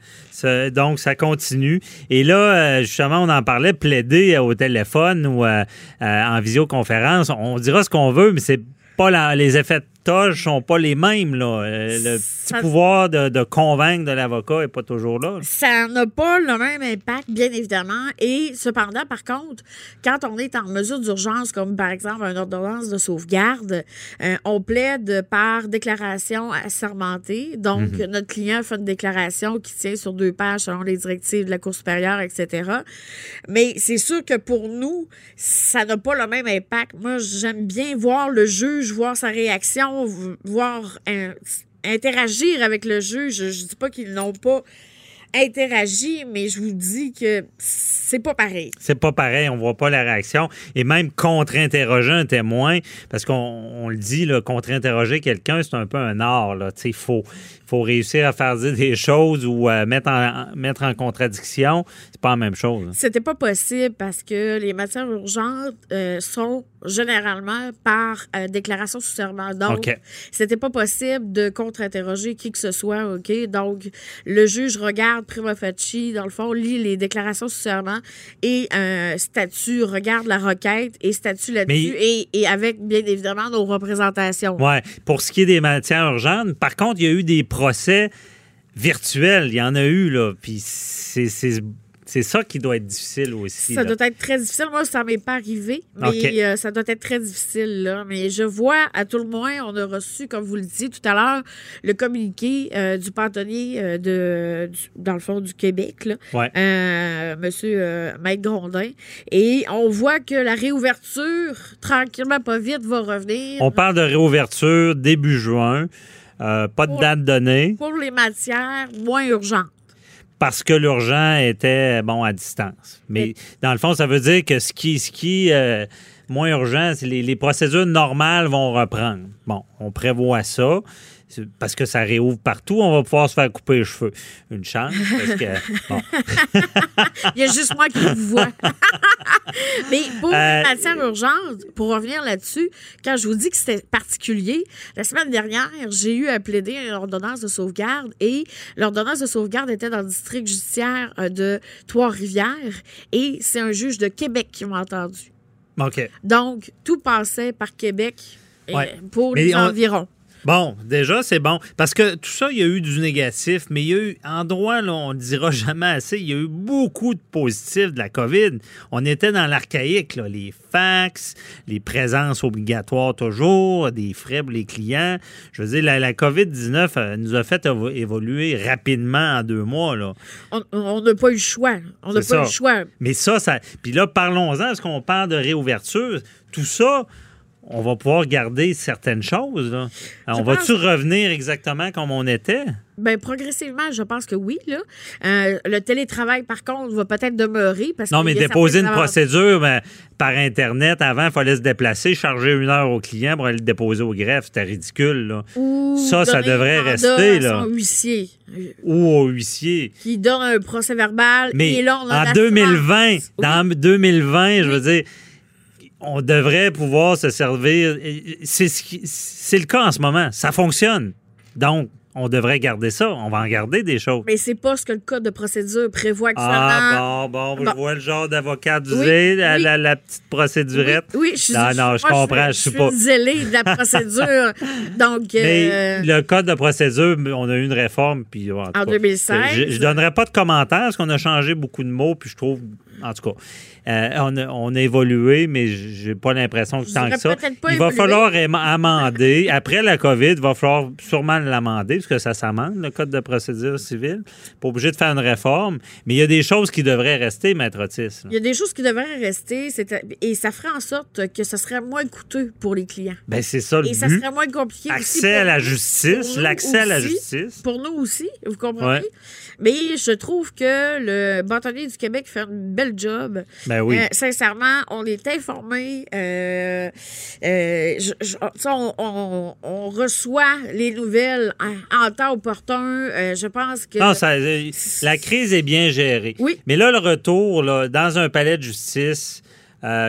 C: donc, ça continue. Et là, euh, justement, on en parlait, plaider au téléphone ou euh, en visioconférence. On dira ce qu'on veut, mais c'est pas les effets de ne sont pas les mêmes. Là. Euh, le petit pouvoir de, convaincre de l'avocat n'est pas toujours là.
G: Ça n'a pas le même impact, bien évidemment. Et cependant, par contre, quand on est en mesure d'urgence, comme par exemple une ordonnance de sauvegarde, euh, on plaide par déclaration assermentée. Donc, mhm. notre client fait une déclaration qui tient sur deux pages selon les directives de la Cour supérieure, etc. Mais c'est sûr que pour nous, ça n'a pas le même impact. Moi, j'aime bien voir le juge, voir sa réaction voir interagir avec le juge. Je ne dis pas qu'ils n'ont pas interagi, mais je vous dis que c'est pas pareil.
C: C'est pas pareil, on voit pas la réaction. Et même contre-interroger un témoin, parce qu'on le dit, contre-interroger quelqu'un, c'est un peu un art. Il faut, faut réussir à faire dire des choses ou euh, mettre, en, mettre en contradiction. C'est pas la même chose. Hein.
G: C'était pas possible parce que les matières urgentes euh, sont généralement par euh, déclaration sous serment. Donc, c'était pas possible de contre-interroger qui que ce soit. OK? Donc, le juge regarde prima facie, dans le fond, lit les déclarations sous serment et un statut regarde la requête et statut là-dessus et, et, avec, bien évidemment, nos représentations.
C: Oui. Pour ce qui est des matières urgentes, par contre, il y a eu des procès virtuels. Il y en a eu, là. Puis c'est c'est ça qui doit être difficile aussi.
G: Ça doit être très difficile. Moi, ça m'est pas arrivé, mais euh, ça doit être très difficile. Là. Mais je vois, à tout le moins, on a reçu, comme vous le disiez tout à l'heure, le communiqué euh, du pantonnier euh, de, dans le fond du Québec, là, Monsieur Maître Grondin. Et on voit que la réouverture, tranquillement, pas vite, va revenir.
C: On parle de réouverture début juin. pas de date donnée.
G: Pour les matières moins urgentes
C: parce que l'urgent était bon à distance. Mais dans le fond, ça veut dire que ce qui, ce qui euh, moins urgent, les, les procédures normales vont reprendre. Bon, on prévoit ça parce que ça réouvre partout, on va pouvoir se faire couper les cheveux. Une chance, parce que.
G: Il y a juste moi qui vous vois. Mais pour euh, matière urgente, pour revenir là-dessus, quand je vous dis que c'était particulier, la semaine dernière, j'ai eu à plaider une ordonnance de sauvegarde et l'ordonnance de sauvegarde était dans le district judiciaire euh, de Trois-Rivières et c'est un juge de Québec qui m'a entendu.
C: OK.
G: Donc, tout passait par Québec pour les environs.
C: Bon, déjà, c'est bon. Parce que tout ça, il y a eu du négatif, mais il y a eu, en droit, là, on ne dira jamais assez, il y a eu beaucoup de positifs de la COVID. On était dans l'archaïque, les fax, les présences obligatoires toujours, des frais pour les clients. Je veux dire, la, COVID-19 euh, nous a fait évoluer rapidement en deux mois. Là.
G: On n'a pas eu le choix. On n'a pas eu le choix.
C: Mais ça, ça. Puis là, parlons-en, est-ce qu'on parle de réouverture? Tout ça, on va pouvoir garder certaines choses. on va-tu revenir exactement comme on était?
G: Bien, progressivement, je pense que oui. Là. Euh, le télétravail, par contre, va peut-être demeurer. Parce
C: non, mais déposer une procédure ben, par Internet, avant, il fallait se déplacer, charger une heure au client pour aller le déposer au greffe. C'était ridicule. Là. ça, ça devrait rester. Là.
G: huissier.
C: Ou au huissier.
G: Qui donne un procès verbal.
C: Mais
G: et là,
C: en 2020, dans 2020, je veux dire on devrait pouvoir se servir. C'est le cas en ce moment. Ça fonctionne. Donc, on devrait garder ça. On va en garder des choses.
G: Mais c'est pas ce que le code de procédure prévoit.
C: Ah, bon, bon, je vois le genre d'avocat du la, petite procédurette.
G: Oui, je suis.
C: Non, non, je comprends. Je, suis pas.
G: zélé de la procédure. Donc.
C: Mais euh, le code de procédure, on a eu une réforme. Puis,
G: en, 2016.
C: Je, ne donnerai pas de commentaires parce qu'on a changé beaucoup de mots. Puis je trouve en tout cas, euh, on, a, évolué, mais j'ai pas l'impression que tant que ça. Il va falloir amender. Après la COVID, il va falloir sûrement l'amender, parce que ça s'amende, le Code de procédure civile. Pas obligé de faire une réforme. Mais il y a des choses qui devraient rester, Maître Otis.
G: Il y a des choses qui devraient rester, et ça ferait en sorte que ce serait moins coûteux pour les clients.
C: Ben c'est ça le
G: Et ça serait moins compliqué
C: Accès à la justice, l'accès à la justice.
G: Pour nous aussi, vous comprenez? Mais je trouve que le bâtonnier du Québec fait une belle job.
C: Ben oui.
G: Euh, sincèrement, on est informé. Euh, euh, on, reçoit les nouvelles en, temps opportun. je pense que.
C: Non, ça, la crise est bien gérée.
G: Oui.
C: Mais là, le retour là, dans un palais de justice,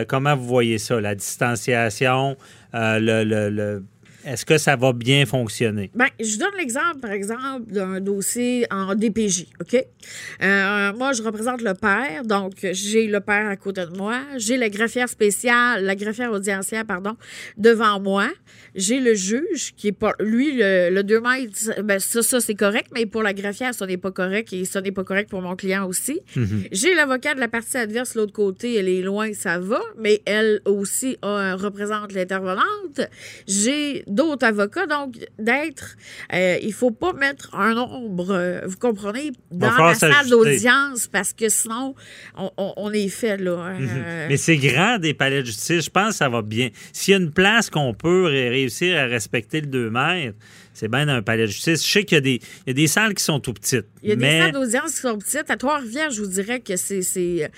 C: comment vous voyez ça? La distanciation, le, le est-ce que ça va bien fonctionner?
G: Bien, je donne l'exemple, par exemple, d'un dossier en DPJ, OK? Euh, moi, je représente le père, donc j'ai le père à côté de moi, j'ai la greffière spéciale, la greffière audiencière, pardon, devant moi, j'ai le juge qui est pas, lui, le, 2 mètres, ben, ça, ça c'est correct, mais pour la greffière, ça n'est pas correct et ça n'est pas correct pour mon client aussi. Mhm. J'ai l'avocat de la partie adverse, l'autre côté, elle est loin, ça va, mais elle aussi représente l'intervenante. J'ai d'autres avocats. Donc, d'être, euh, il faut pas mettre un nombre, euh, vous comprenez, dans la salle d'audience parce que sinon, on, est fait là. Hein. Mhm.
C: Mais c'est grand des palais de justice. Je pense que ça va bien. S'il y a une place qu'on peut réussir à respecter le 2 mètres, c'est bien dans un palais de justice. Je sais qu'il y, a des- il y a des salles qui sont tout petites.
G: Il y a des salles d'audience qui sont petites. À Trois-Rivières, je vous dirais que c'est,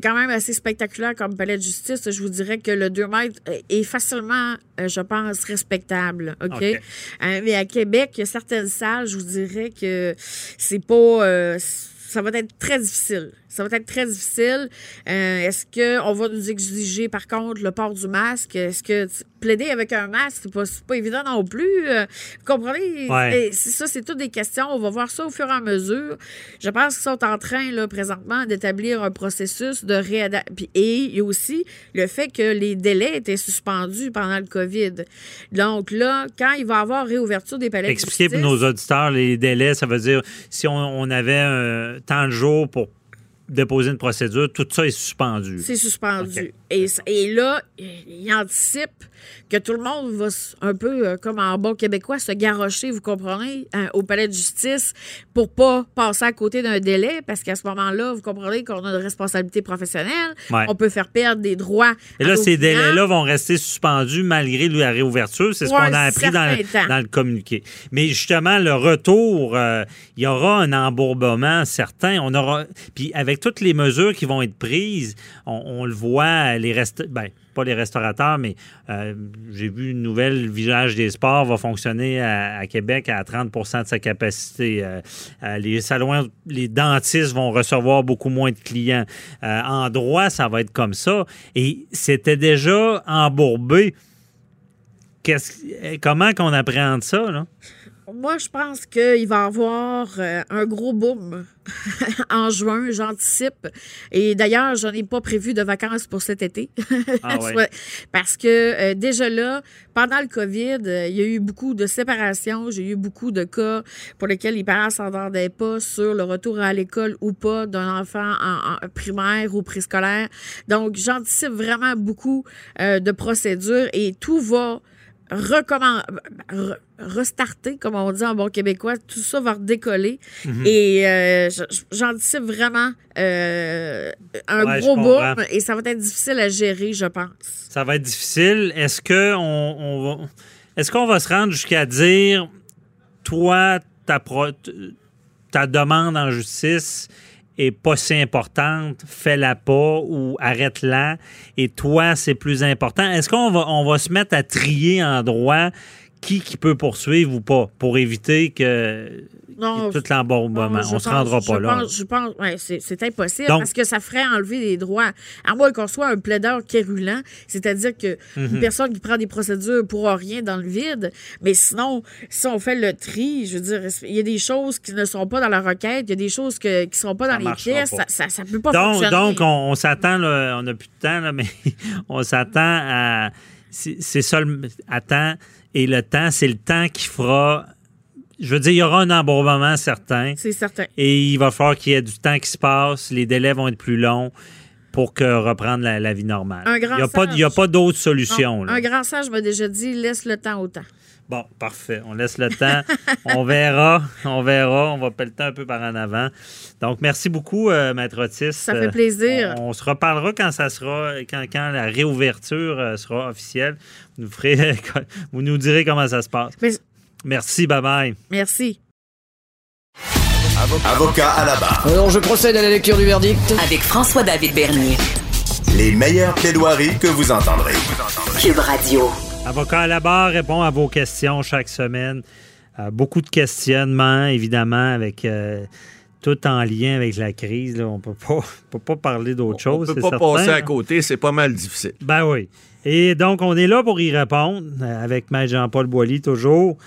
G: quand même assez spectaculaire comme palais de justice. Je vous dirais que le 2 mètres est facilement, euh, je pense, respectable. OK?
C: OK.
G: Euh, mais à Québec, il y a certaines salles, je vous dirais que c'est pas. euh, ça va être très difficile. Ça va être très difficile. Euh, Est-ce qu'on va nous exiger, par contre, le port du masque? Est-ce que plaider avec un masque, c'est pas, pas évident non plus? Euh, vous comprenez?
C: Ouais.
G: Ça, c'est toutes des questions. On va voir ça au fur et à mesure. Je pense qu'ils sont en train, là, présentement, d'établir un processus de réadaptation. Et il y a aussi le fait que les délais étaient suspendus pendant le COVID. Donc là, quand il va y avoir réouverture des palais de
C: expliquez pour
G: justice-
C: nos auditeurs les délais, ça veut dire si on, on avait un temps de jour pour déposer une procédure, tout ça est suspendu.
G: C'est suspendu. Et, et là, il anticipe que tout le monde va un peu, euh, comme en bon québécois, se garrocher, vous comprenez, hein, au palais de justice pour pas passer à côté d'un délai, parce qu'à ce moment-là, vous comprenez qu'on a une responsabilité professionnelle,
C: Ouais.
G: on peut faire perdre des droits.
C: Et là, ces délais-là vont rester suspendus malgré la réouverture. C'est ce qu'on a appris dans le communiqué. Mais justement, le retour, euh, il y aura un embourbement certain. On aura, puis avec toutes les mesures qui vont être prises, on, le voit, les rest... ben, pas les restaurateurs, mais euh, j'ai vu une nouvelle Village des Sports va fonctionner à, Québec à 30% de sa capacité. Euh, euh, les salons, les dentistes vont recevoir beaucoup moins de clients. En droit, ça va être comme ça. Et c'était déjà embourbé. Qu'est-ce- comment qu'on appréhende ça, là?
G: Moi, je pense qu'il va y avoir euh, un gros boom en juin, j'anticipe. Et d'ailleurs, je n'ai pas prévu de vacances pour cet été.
C: Ah ouais.
G: Parce que euh, déjà là, pendant le COVID, euh, il y a eu beaucoup de séparations. J'ai eu beaucoup de cas pour lesquels les parents ne s'entendaient pas sur le retour à l'école ou pas d'un enfant en, en primaire ou préscolaire. Donc, j'anticipe vraiment beaucoup de procédures et tout va recommen- re- restarter, comme on dit en bon québécois. Tout ça va redécoller.
C: Mhm.
G: Et euh, j'anticipe vraiment euh, un
C: Ouais,
G: gros boom et ça va être difficile à gérer, je pense.
C: Ça va être difficile. Est-ce que on, va est-ce qu'on va se rendre jusqu'à dire toi ta pro- ta demande en justice est pas si importante, fais-la pas ou arrête-la et toi c'est plus important. Est-ce qu'on va on se mettre à trier en droit qui qui peut poursuivre ou pas pour éviter que
G: Non,
C: tout
G: je
C: On se
G: pense-
C: rendra pas
G: je
C: là.
G: Pense, je pense, ouais, c'est, impossible
C: Donc-
G: parce que ça ferait enlever des droits. À moins qu'on soit un plaideur quérulant, c'est-à-dire que
C: Mhm.
G: une personne qui prend des procédures pour rien dans le vide. Mais sinon, si on fait le tri, je veux dire, il y a des choses qui ne sont pas dans la requête, il y a des choses que, qui ne sont pas dans les pièces. Ça, ça peut pas
C: Donc,
G: fonctionner.
C: donc on, on s'attend, on n'a plus de temps, là, mais on s'attend à. C'est le attends. Et le temps, c'est le temps qui fera. Je veux dire, il y aura un embourbement certain.
G: C'est certain.
C: Et il va falloir qu'il y ait du temps qui se passe. Les délais vont être plus longs pour que reprendre la, la vie normale.
G: Un grand
C: il n'y a, pas- il y a
G: sage.
C: pas d'autre solution. Là.
G: un grand sage m'a déjà dit laisse le temps au temps.
C: Bon, parfait. On laisse le temps. on verra. On verra. On va le temps un peu par en avant. Donc, merci beaucoup, euh, Maître Otis.
G: Ça fait
C: Euh,
G: plaisir.
C: On, on se reparlera quand ça sera, quand, quand la réouverture euh, sera officielle. Vous nous, ferez, vous nous direz comment ça se passe.
G: Mais-
C: Merci. Bye bye.
G: Merci.
B: Avocat à la barre.
H: Alors je procède à la lecture du verdict.
E: Avec François-David Bernier.
B: Les meilleures plaidoiries que vous entendrez.
E: Cube Radio.
C: Avocat à la barre répond à vos questions chaque semaine. Euh, beaucoup de questionnements, évidemment, avec euh, tout en lien avec la crise. là. On ne peut pas, peut pas parler d'autre
F: On
C: chose.
F: peut pas
C: certain.
F: passer à côté, c'est pas mal difficile.
C: Ben oui. Et donc, on est là pour y répondre euh, avec Maître Jean-Paul Boilly, toujours.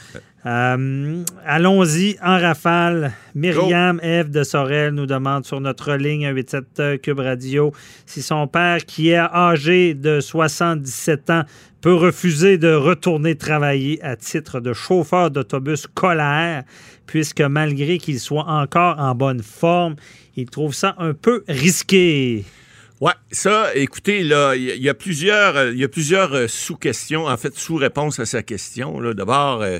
C: Euh, Allons-y en rafale. Myriam Eve de Sorel nous demande sur notre ligne 187 Cube Radio si son père, qui est âgé de 77 ans, peut refuser de retourner travailler à titre de chauffeur d'autobus scolaire, puisque malgré qu'il soit encore en bonne forme, il trouve ça un peu risqué.
F: Ouais, ça, écoutez, là, il y, a plusieurs, il y a plusieurs euh, sous-questions, en fait, sous-réponses à sa question. D'abord, euh,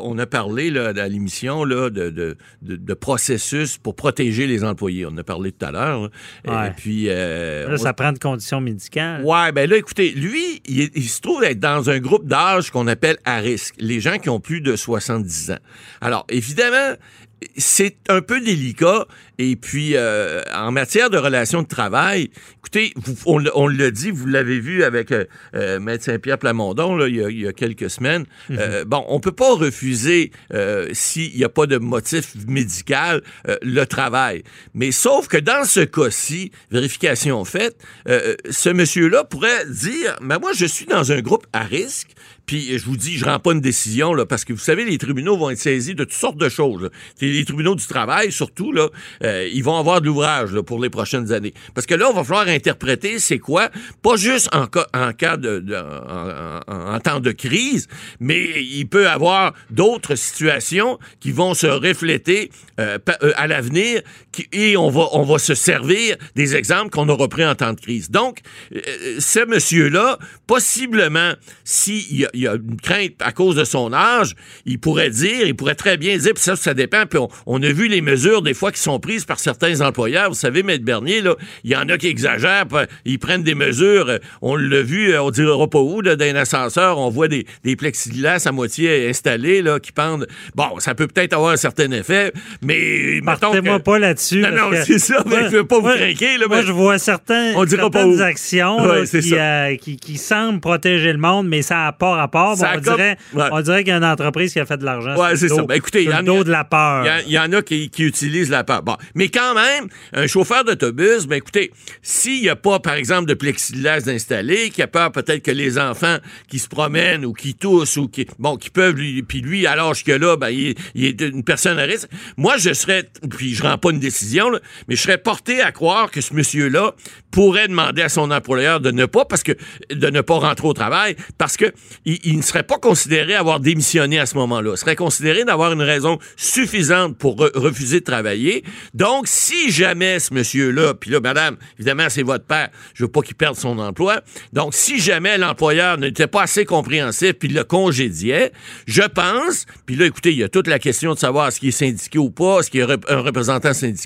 F: on a parlé là, à l'émission de, de, de, processus pour protéger les employés. On en a parlé tout à l'heure.
C: Et
F: puis,
C: là, ça prend de conditions médicales.
F: Ouais, ben là, écoutez, lui, il, il se trouve être dans un groupe d'âge qu'on appelle à risque, les gens qui ont plus de 70 ans. Alors, évidemment, c'est un peu délicat. Et puis, euh, en matière de relations de travail, écoutez, on, on l'a dit, vous l'avez vu avec euh, euh Maître pierre Plamondon là, il, y a, il, y a, quelques semaines. Mhm. euh, bon, on peut pas refuser, euh, s'il n'y a pas de motif médical, le travail. Mais sauf que dans ce cas-ci, vérification faite, ce monsieur-là pourrait dire, mais moi, je suis dans un groupe à risque, puis je vous dis, je rends pas une décision là, parce que vous savez, les tribunaux vont être saisis de toutes sortes de choses. Les tribunaux du travail, surtout là, euh, ils vont avoir de l'ouvrage pour les prochaines années. Parce que là, on va falloir interpréter c'est quoi, pas juste en cas, de, en, temps de crise, mais il peut y avoir d'autres situations qui vont se refléter euh, euh, à l'avenir et on va, on va se servir des exemples qu'on aura pris en temps de crise. Donc, ce monsieur-là, possiblement, s'il y y a une crainte à cause de son âge, il pourrait dire, il pourrait très bien dire, puis ça, ça dépend. Puis on, a vu les mesures des fois qui sont prises par certains employeurs. Vous savez, Maître Bernier, là, il y en a qui exagèrent, ils prennent des mesures. Euh, on l'a vu, euh, on dira pas où, là, dans un ascenseur, on voit des, des plexiglas à moitié installés là, qui pendent. Bon, ça peut peut-être avoir un certain effet, mais
C: Partez-moi pas là-dessus.
F: Non, non, c'est ça, mais je veux pas vous craquer. Là,
C: moi, je vois certains, on dira certaines actions qui, euh, qui, qui, semblent protéger le monde, mais ça n'a pas rapport. on, dirait, on, dirait, qu'il y a une entreprise qui a fait de l'argent.
F: Ouais, c'est ça. Ben, écoutez, il y,
C: de la peur.
F: Il y, en a qui, qui, utilisent la peur. Bon. Mais quand même, un chauffeur d'autobus, ben écoutez, s'il n'y a pas, par exemple, de plexiglas installé, qui a peur peut-être que les enfants qui se promènent ou qui toussent ou qui, bon, qui peuvent, lui, puis lui, à l'âge que là, ben, il, est une personne à risque. Moi, je serais, puis je rends pas une décision, mais je serais porté à croire que ce monsieur-là pourrait demander à son employeur de ne pas, parce que, de ne pas rentrer au travail, parce que il, ne serait pas considéré avoir démissionné à ce moment-là. Il serait considéré d'avoir une raison suffisante pour refuser de travailler. Donc, si jamais ce monsieur-là, puis là, madame, évidemment, c'est votre père, je veux pas qu'il perde son emploi. Donc, si jamais l'employeur n'était pas assez compréhensif puis le congédiait, je pense, puis là, écoutez, il y a toute la question de savoir est-ce qu'il est syndiqué ou pas, qu'il y a un représentant syndical,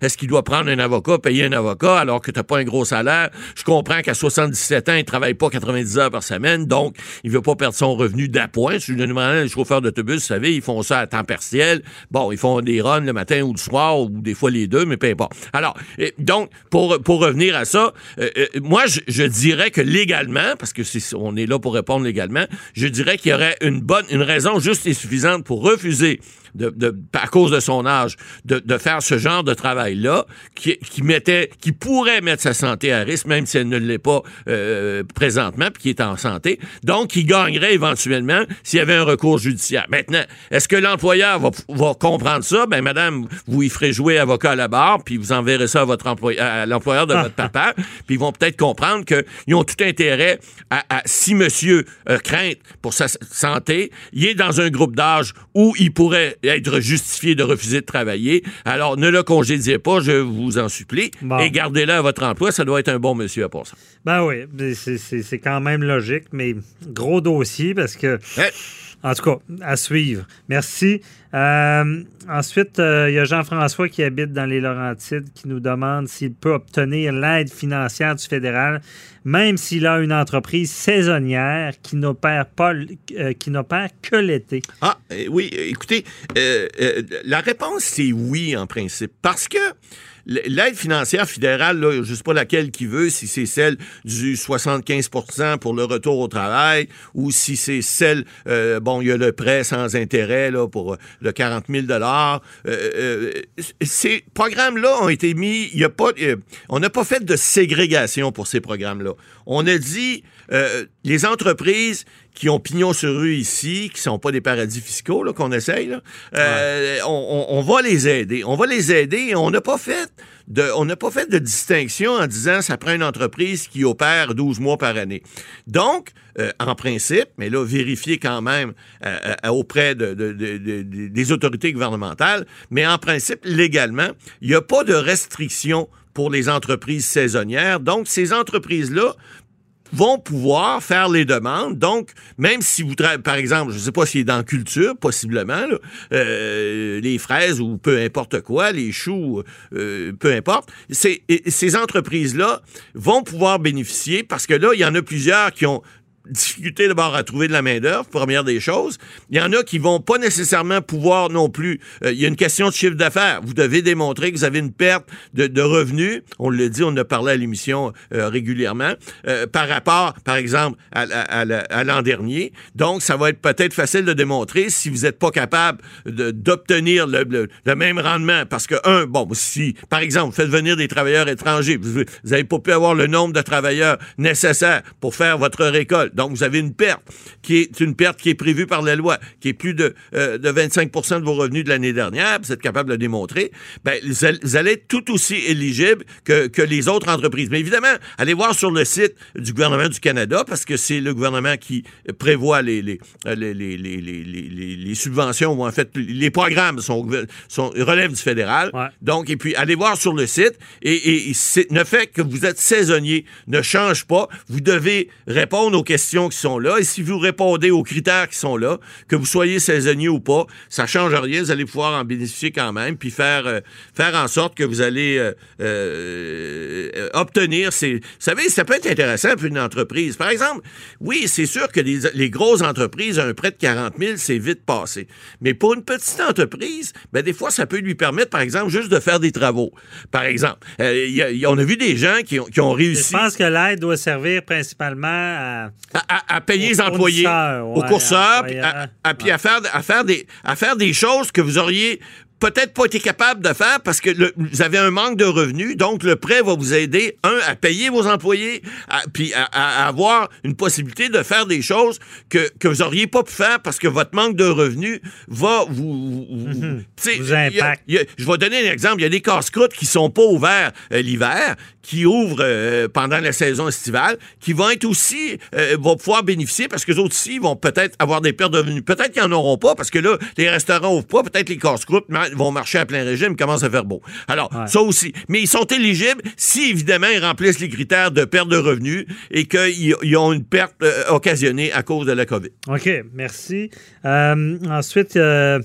F: est-ce qu'il doit prendre un avocat, payer un avocat alors que tu n'as pas un gros salaire? Je comprends qu'à 77 ans, il travaille pas 90 heures par semaine, donc il veut pas perdre son revenu d'appoint. Je suis les chauffeurs d'autobus, vous savez, ils font ça à temps partiel. Bon, ils font des runs le matin ou le soir, ou des fois les deux, mais peu importe. Alors, donc, pour, pour revenir à ça, euh, euh, moi, je, dirais que légalement, parce que c'est, on est là pour répondre légalement, je dirais qu'il y aurait une bonne, une raison juste et suffisante pour refuser de, à cause de son âge, de, faire ce genre de travail-là, qui, qui, mettait, qui pourrait mettre sa santé à risque, même si elle ne l'est pas euh, présentement, puis qui est en santé. Donc, il gagnerait éventuellement s'il y avait un recours judiciaire. Maintenant, est-ce que l'employeur va, va, comprendre ça? Ben, madame, vous y ferez jouer avocat à la barre, puis vous enverrez ça à votre employeur, à l'employeur de votre papa, puis ils vont peut-être comprendre qu'ils ont tout intérêt à, si monsieur euh, craint pour sa santé, il est dans un groupe d'âge où il pourrait être justifié de refuser de travailler. Alors, ne le congédiez pas, je vous en supplie, et gardez-le à votre emploi. Ça doit être un bon monsieur à part ça.
C: Ben oui, c'est quand même logique, mais gros dossier parce que... En tout cas, à suivre. Merci. Euh, ensuite, euh, il y a Jean-François qui habite dans les Laurentides qui nous demande s'il peut obtenir l'aide financière du fédéral, même s'il a une entreprise saisonnière qui n'opère pas, euh, qui n'opère que l'été.
F: Ah, oui. Écoutez, la réponse c'est oui en principe, parce que L'aide financière fédérale, là, je ne sais pas laquelle qui veut, si c'est celle du 75% pour le retour au travail ou si c'est celle, euh, bon, il y a le prêt sans intérêt là, pour le 40 000 euh, euh, Ces programmes-là ont été mis, il y a pas, on n'a pas fait de ségrégation pour ces programmes-là. On a dit, les entreprises qui ont pignon sur rue ici, qui sont pas des paradis fiscaux qu'on essaye, là, euh, on, on, va les aider. On va les aider et on n'a pas fait de, on n'a pas fait de distinction en disant ça prend une entreprise qui opère 12 mois par année. Donc, euh, en principe, mais là, vérifier quand même euh, euh, auprès de, des autorités gouvernementales, mais en principe, légalement, il n'y a pas de restriction pour les entreprises saisonnières. Donc, ces entreprises-là vont pouvoir faire les demandes. Donc, même si vous par exemple, je ne sais pas s'il est dans culture, possiblement, euh, les fraises ou peu importe quoi, les choux, euh, peu importe, ces entreprises-là vont pouvoir bénéficier parce que là, il y en a plusieurs qui ont difficulté d'abord à trouver de la main-d'œuvre, première des choses. Il y en a qui vont pas nécessairement pouvoir non plus. Euh, il y a une question de chiffre d'affaires. Vous devez démontrer que vous avez une perte de, revenus. On le dit, on a parlé à l'émission euh, régulièrement, euh, par rapport, par exemple, à, l'an dernier. Donc, ça va être peut-être facile de démontrer si vous n'êtes pas capable d'obtenir le, même rendement. Parce que, un, bon, si, par exemple, vous faites venir des travailleurs étrangers, vous n'avez pas pu avoir le nombre de travailleurs nécessaires pour faire votre récolte donc, vous avez une perte qui est une perte qui est prévue par la loi, qui est plus de, euh, de 25% de vos revenus de l'année dernière, vous êtes capable de le démontrer, ben, vous allez être tout aussi éligible que, que les autres entreprises. Mais évidemment, allez voir sur le site du gouvernement du Canada, parce que c'est le gouvernement qui prévoit les, les, euh, les, les, les subventions, ou en fait, les programmes sont, sont relèvent du fédéral. Donc, et puis, allez voir sur le site, et, et, ne fait que vous êtes saisonnier ne change pas. Vous devez répondre aux questions qui sont là. Et si vous répondez aux critères qui sont là, que vous soyez saisonnier ou pas, ça change rien. Vous allez pouvoir en bénéficier quand même, puis faire, euh, faire en sorte que vous allez euh, euh, obtenir ces... Vous savez, ça peut être intéressant pour une entreprise. Par exemple, oui, c'est sûr que les, grosses entreprises, un prêt de 40 000, c'est vite passé. Mais pour une petite entreprise, ben, des fois, ça peut lui permettre, par exemple, juste de faire des travaux. Par exemple, on a vu des gens qui ont, qui ont réussi...
C: Je pense que l'aide doit servir principalement à
F: à, payer les employés, aux courseurs, à, puis à faire, à, faire des, à faire des choses que vous auriez peut-être pas été capable de faire parce que vous avez un manque de revenus. Donc, le prêt va vous aider, un, à payer vos employés, puis à, avoir une possibilité de faire des choses que, que vous auriez pas pu faire parce que votre manque de revenus va vous... vous,
C: mhm. impacte.
F: je vais donner un exemple. Il y a des casse-croûtes qui sont pas ouverts euh, l'hiver, qui ouvrent euh, pendant la saison estivale, qui vont être aussi... Euh, vont pouvoir bénéficier parce que les autres aussi vont peut-être avoir des pertes de revenus. Peut-être qu'ils en auront pas parce que là, les restaurants ouvrent pas. Peut-être les casse-croûtes vont marcher à plein régime, commence à faire beau. Alors, ça aussi. Mais ils sont éligibles si, évidemment, ils remplissent les critères de perte de revenus et qu'ils ont une perte euh, occasionnée à cause de la COVID.
C: OK, merci. Euh, ensuite, euh,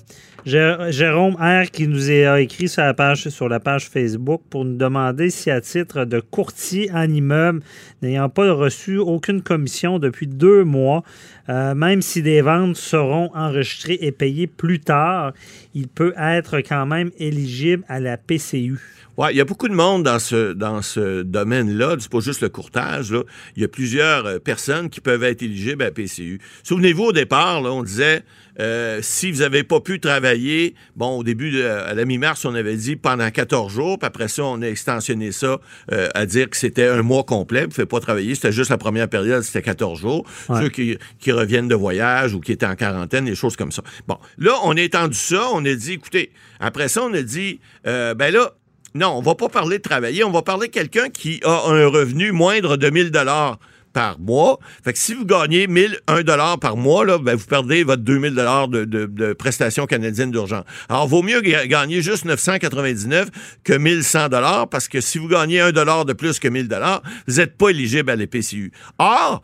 C: Jérôme R. qui nous a écrit sur la, page, Facebook pour nous demander si, à titre de courtier en immeuble, n'ayant pas reçu aucune commission depuis deux mois, euh, même si des ventes seront enregistrées et payées plus tard, il peut être quand même éligible à la PCU.
F: Oui, il y a beaucoup de monde dans ce, dans ce domaine-là. C'est pas juste le courtage. Là. Il y a plusieurs euh, personnes qui peuvent être éligibles à PCU. Souvenez-vous, au départ, là, on disait euh, si vous n'avez pas pu travailler, bon, au début, à la mi-mars, on avait dit pendant 14 jours, puis après ça, on a extensionné ça euh, à dire que c'était un mois complet, vous ne pouvez pas travailler, c'était juste la première période, c'était 14 jours. Ceux qui, qui, reviennent de voyage ou qui étaient en quarantaine, des choses comme ça. Bon, là, on a étendu ça, on a dit, écoutez, après ça, on a dit, ben là, non, on va pas parler de travailler, on va parler de quelqu'un qui a un revenu moindre de 1000 dollars par mois. Fait que si vous gagnez 1001 dollars par mois, ben, vous perdez votre 2000 dollars de, de, prestations canadiennes d'urgence. Alors, vaut mieux gagner juste 999 que 1100 dollars parce que si vous gagnez 1 dollar de plus que 1000 dollars, vous n'êtes pas éligible à l'EPCU. Or,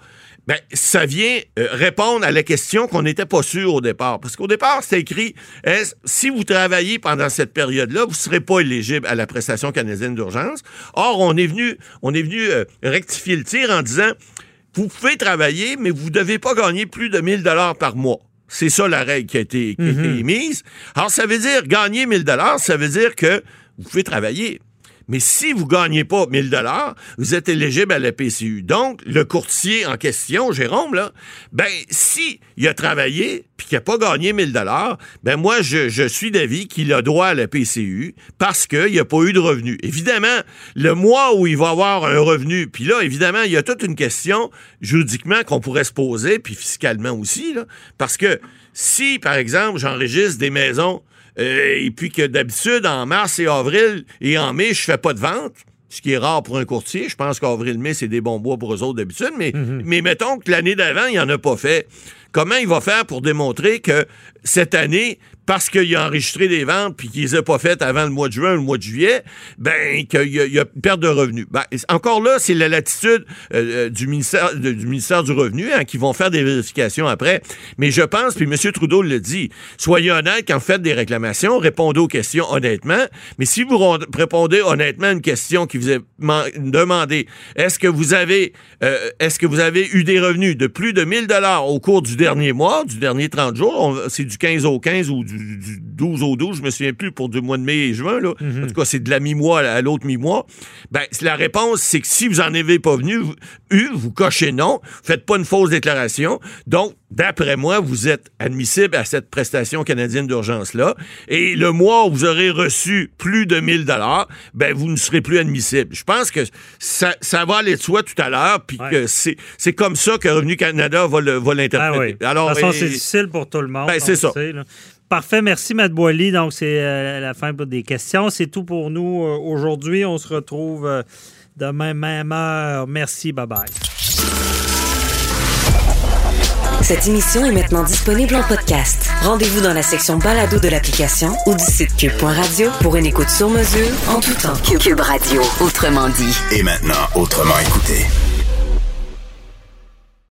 F: ben, ça vient euh, répondre à la question qu'on n'était pas sûr au départ. Parce qu'au départ, c'était écrit si vous travaillez pendant cette période-là, vous ne serez pas éligible à la prestation canadienne d'urgence. Or, on est venu, on est venu euh, rectifier le tir en disant vous pouvez travailler, mais vous ne devez pas gagner plus de 1000 dollars par mois. C'est ça la règle qui a été, qui a été mhm. émise. Alors, ça veut dire gagner 1000 dollars, ça veut dire que vous pouvez travailler, mais si vous ne gagnez pas 1000 dollars, vous êtes éligible à la PCU. Donc, le courtier en question, Jérôme, là, ben, si il a travaillé puis qu'il n'a pas gagné 1000 dollars, ben moi, je, suis d'avis qu'il a droit à la PCU parce qu'il n'a pas eu de revenu. Évidemment, le mois où il va avoir un revenu, puis là, évidemment, il y a toute une question juridiquement qu'on pourrait se poser, puis fiscalement aussi, parce que si, par exemple, j'enregistre des maisons euh, et puis que d'habitude, en mars et avril et en mai, je fais pas de vente ce qui est rare pour un courtier. Je pense qu'avril-mai, c'est des bons bois pour eux autres d'habitude, mais, mhm. mais mettons que l'année d'avant, il n'y en a pas fait. comment il va faire pour démontrer que cette année, parce qu'il a enregistré des ventes puis qu'il les a pas faites avant le mois de juin ou le mois de juillet, ben qu'il y, a une perte de revenus. Ben, encore là, c'est la latitude euh, euh, du ministère du ministère du Revenu hein, qui vont faire des vérifications après. Mais je pense, puis M. Trudeau le dit, soyez honnête quand vous faites des réclamations, répondez aux questions honnêtement. Mais si vous répondez honnêtement à une question qui vous est demandée, est-ce que vous avez euh, est-ce que vous avez eu des revenus de plus de 1000 dollars au cours du dernier mois, du dernier 30 jours, c'est du 15 au 15 ou du du, 12 au 12, je me souviens plus, pour du mois de mai et juin. Là. Mhm. En tout cas, c'est de la mi-mois à l'autre mi-mois. Ben, la réponse, c'est que si vous en avez pas venu, eu, vous cochez non, faites pas une fausse déclaration. Donc, d'après moi, vous êtes admissible à cette prestation canadienne d'urgence-là. Et le mois où vous aurez reçu plus de 1000 dollars, ben, vous ne serez plus admissible. Je pense que ça, ça va aller de soi tout à l'heure, puis que c'est, comme ça que Revenu Canada va, l'interpréter.
C: Ah Alors, de toute façon, c'est difficile pour tout le monde.
F: Ben, c'est ça.
C: Parfait, merci Matt Boily. Donc, c'est euh, la fin des questions. C'est tout pour nous euh, aujourd'hui. On se retrouve euh, demain, même heure. Merci, bye bye.
E: Cette émission est maintenant disponible en podcast. Rendez-vous dans la section balado de l'application ou du site cube.radio pour une écoute sur mesure en tout temps. Cube Radio, autrement dit.
B: Et maintenant, autrement écouté.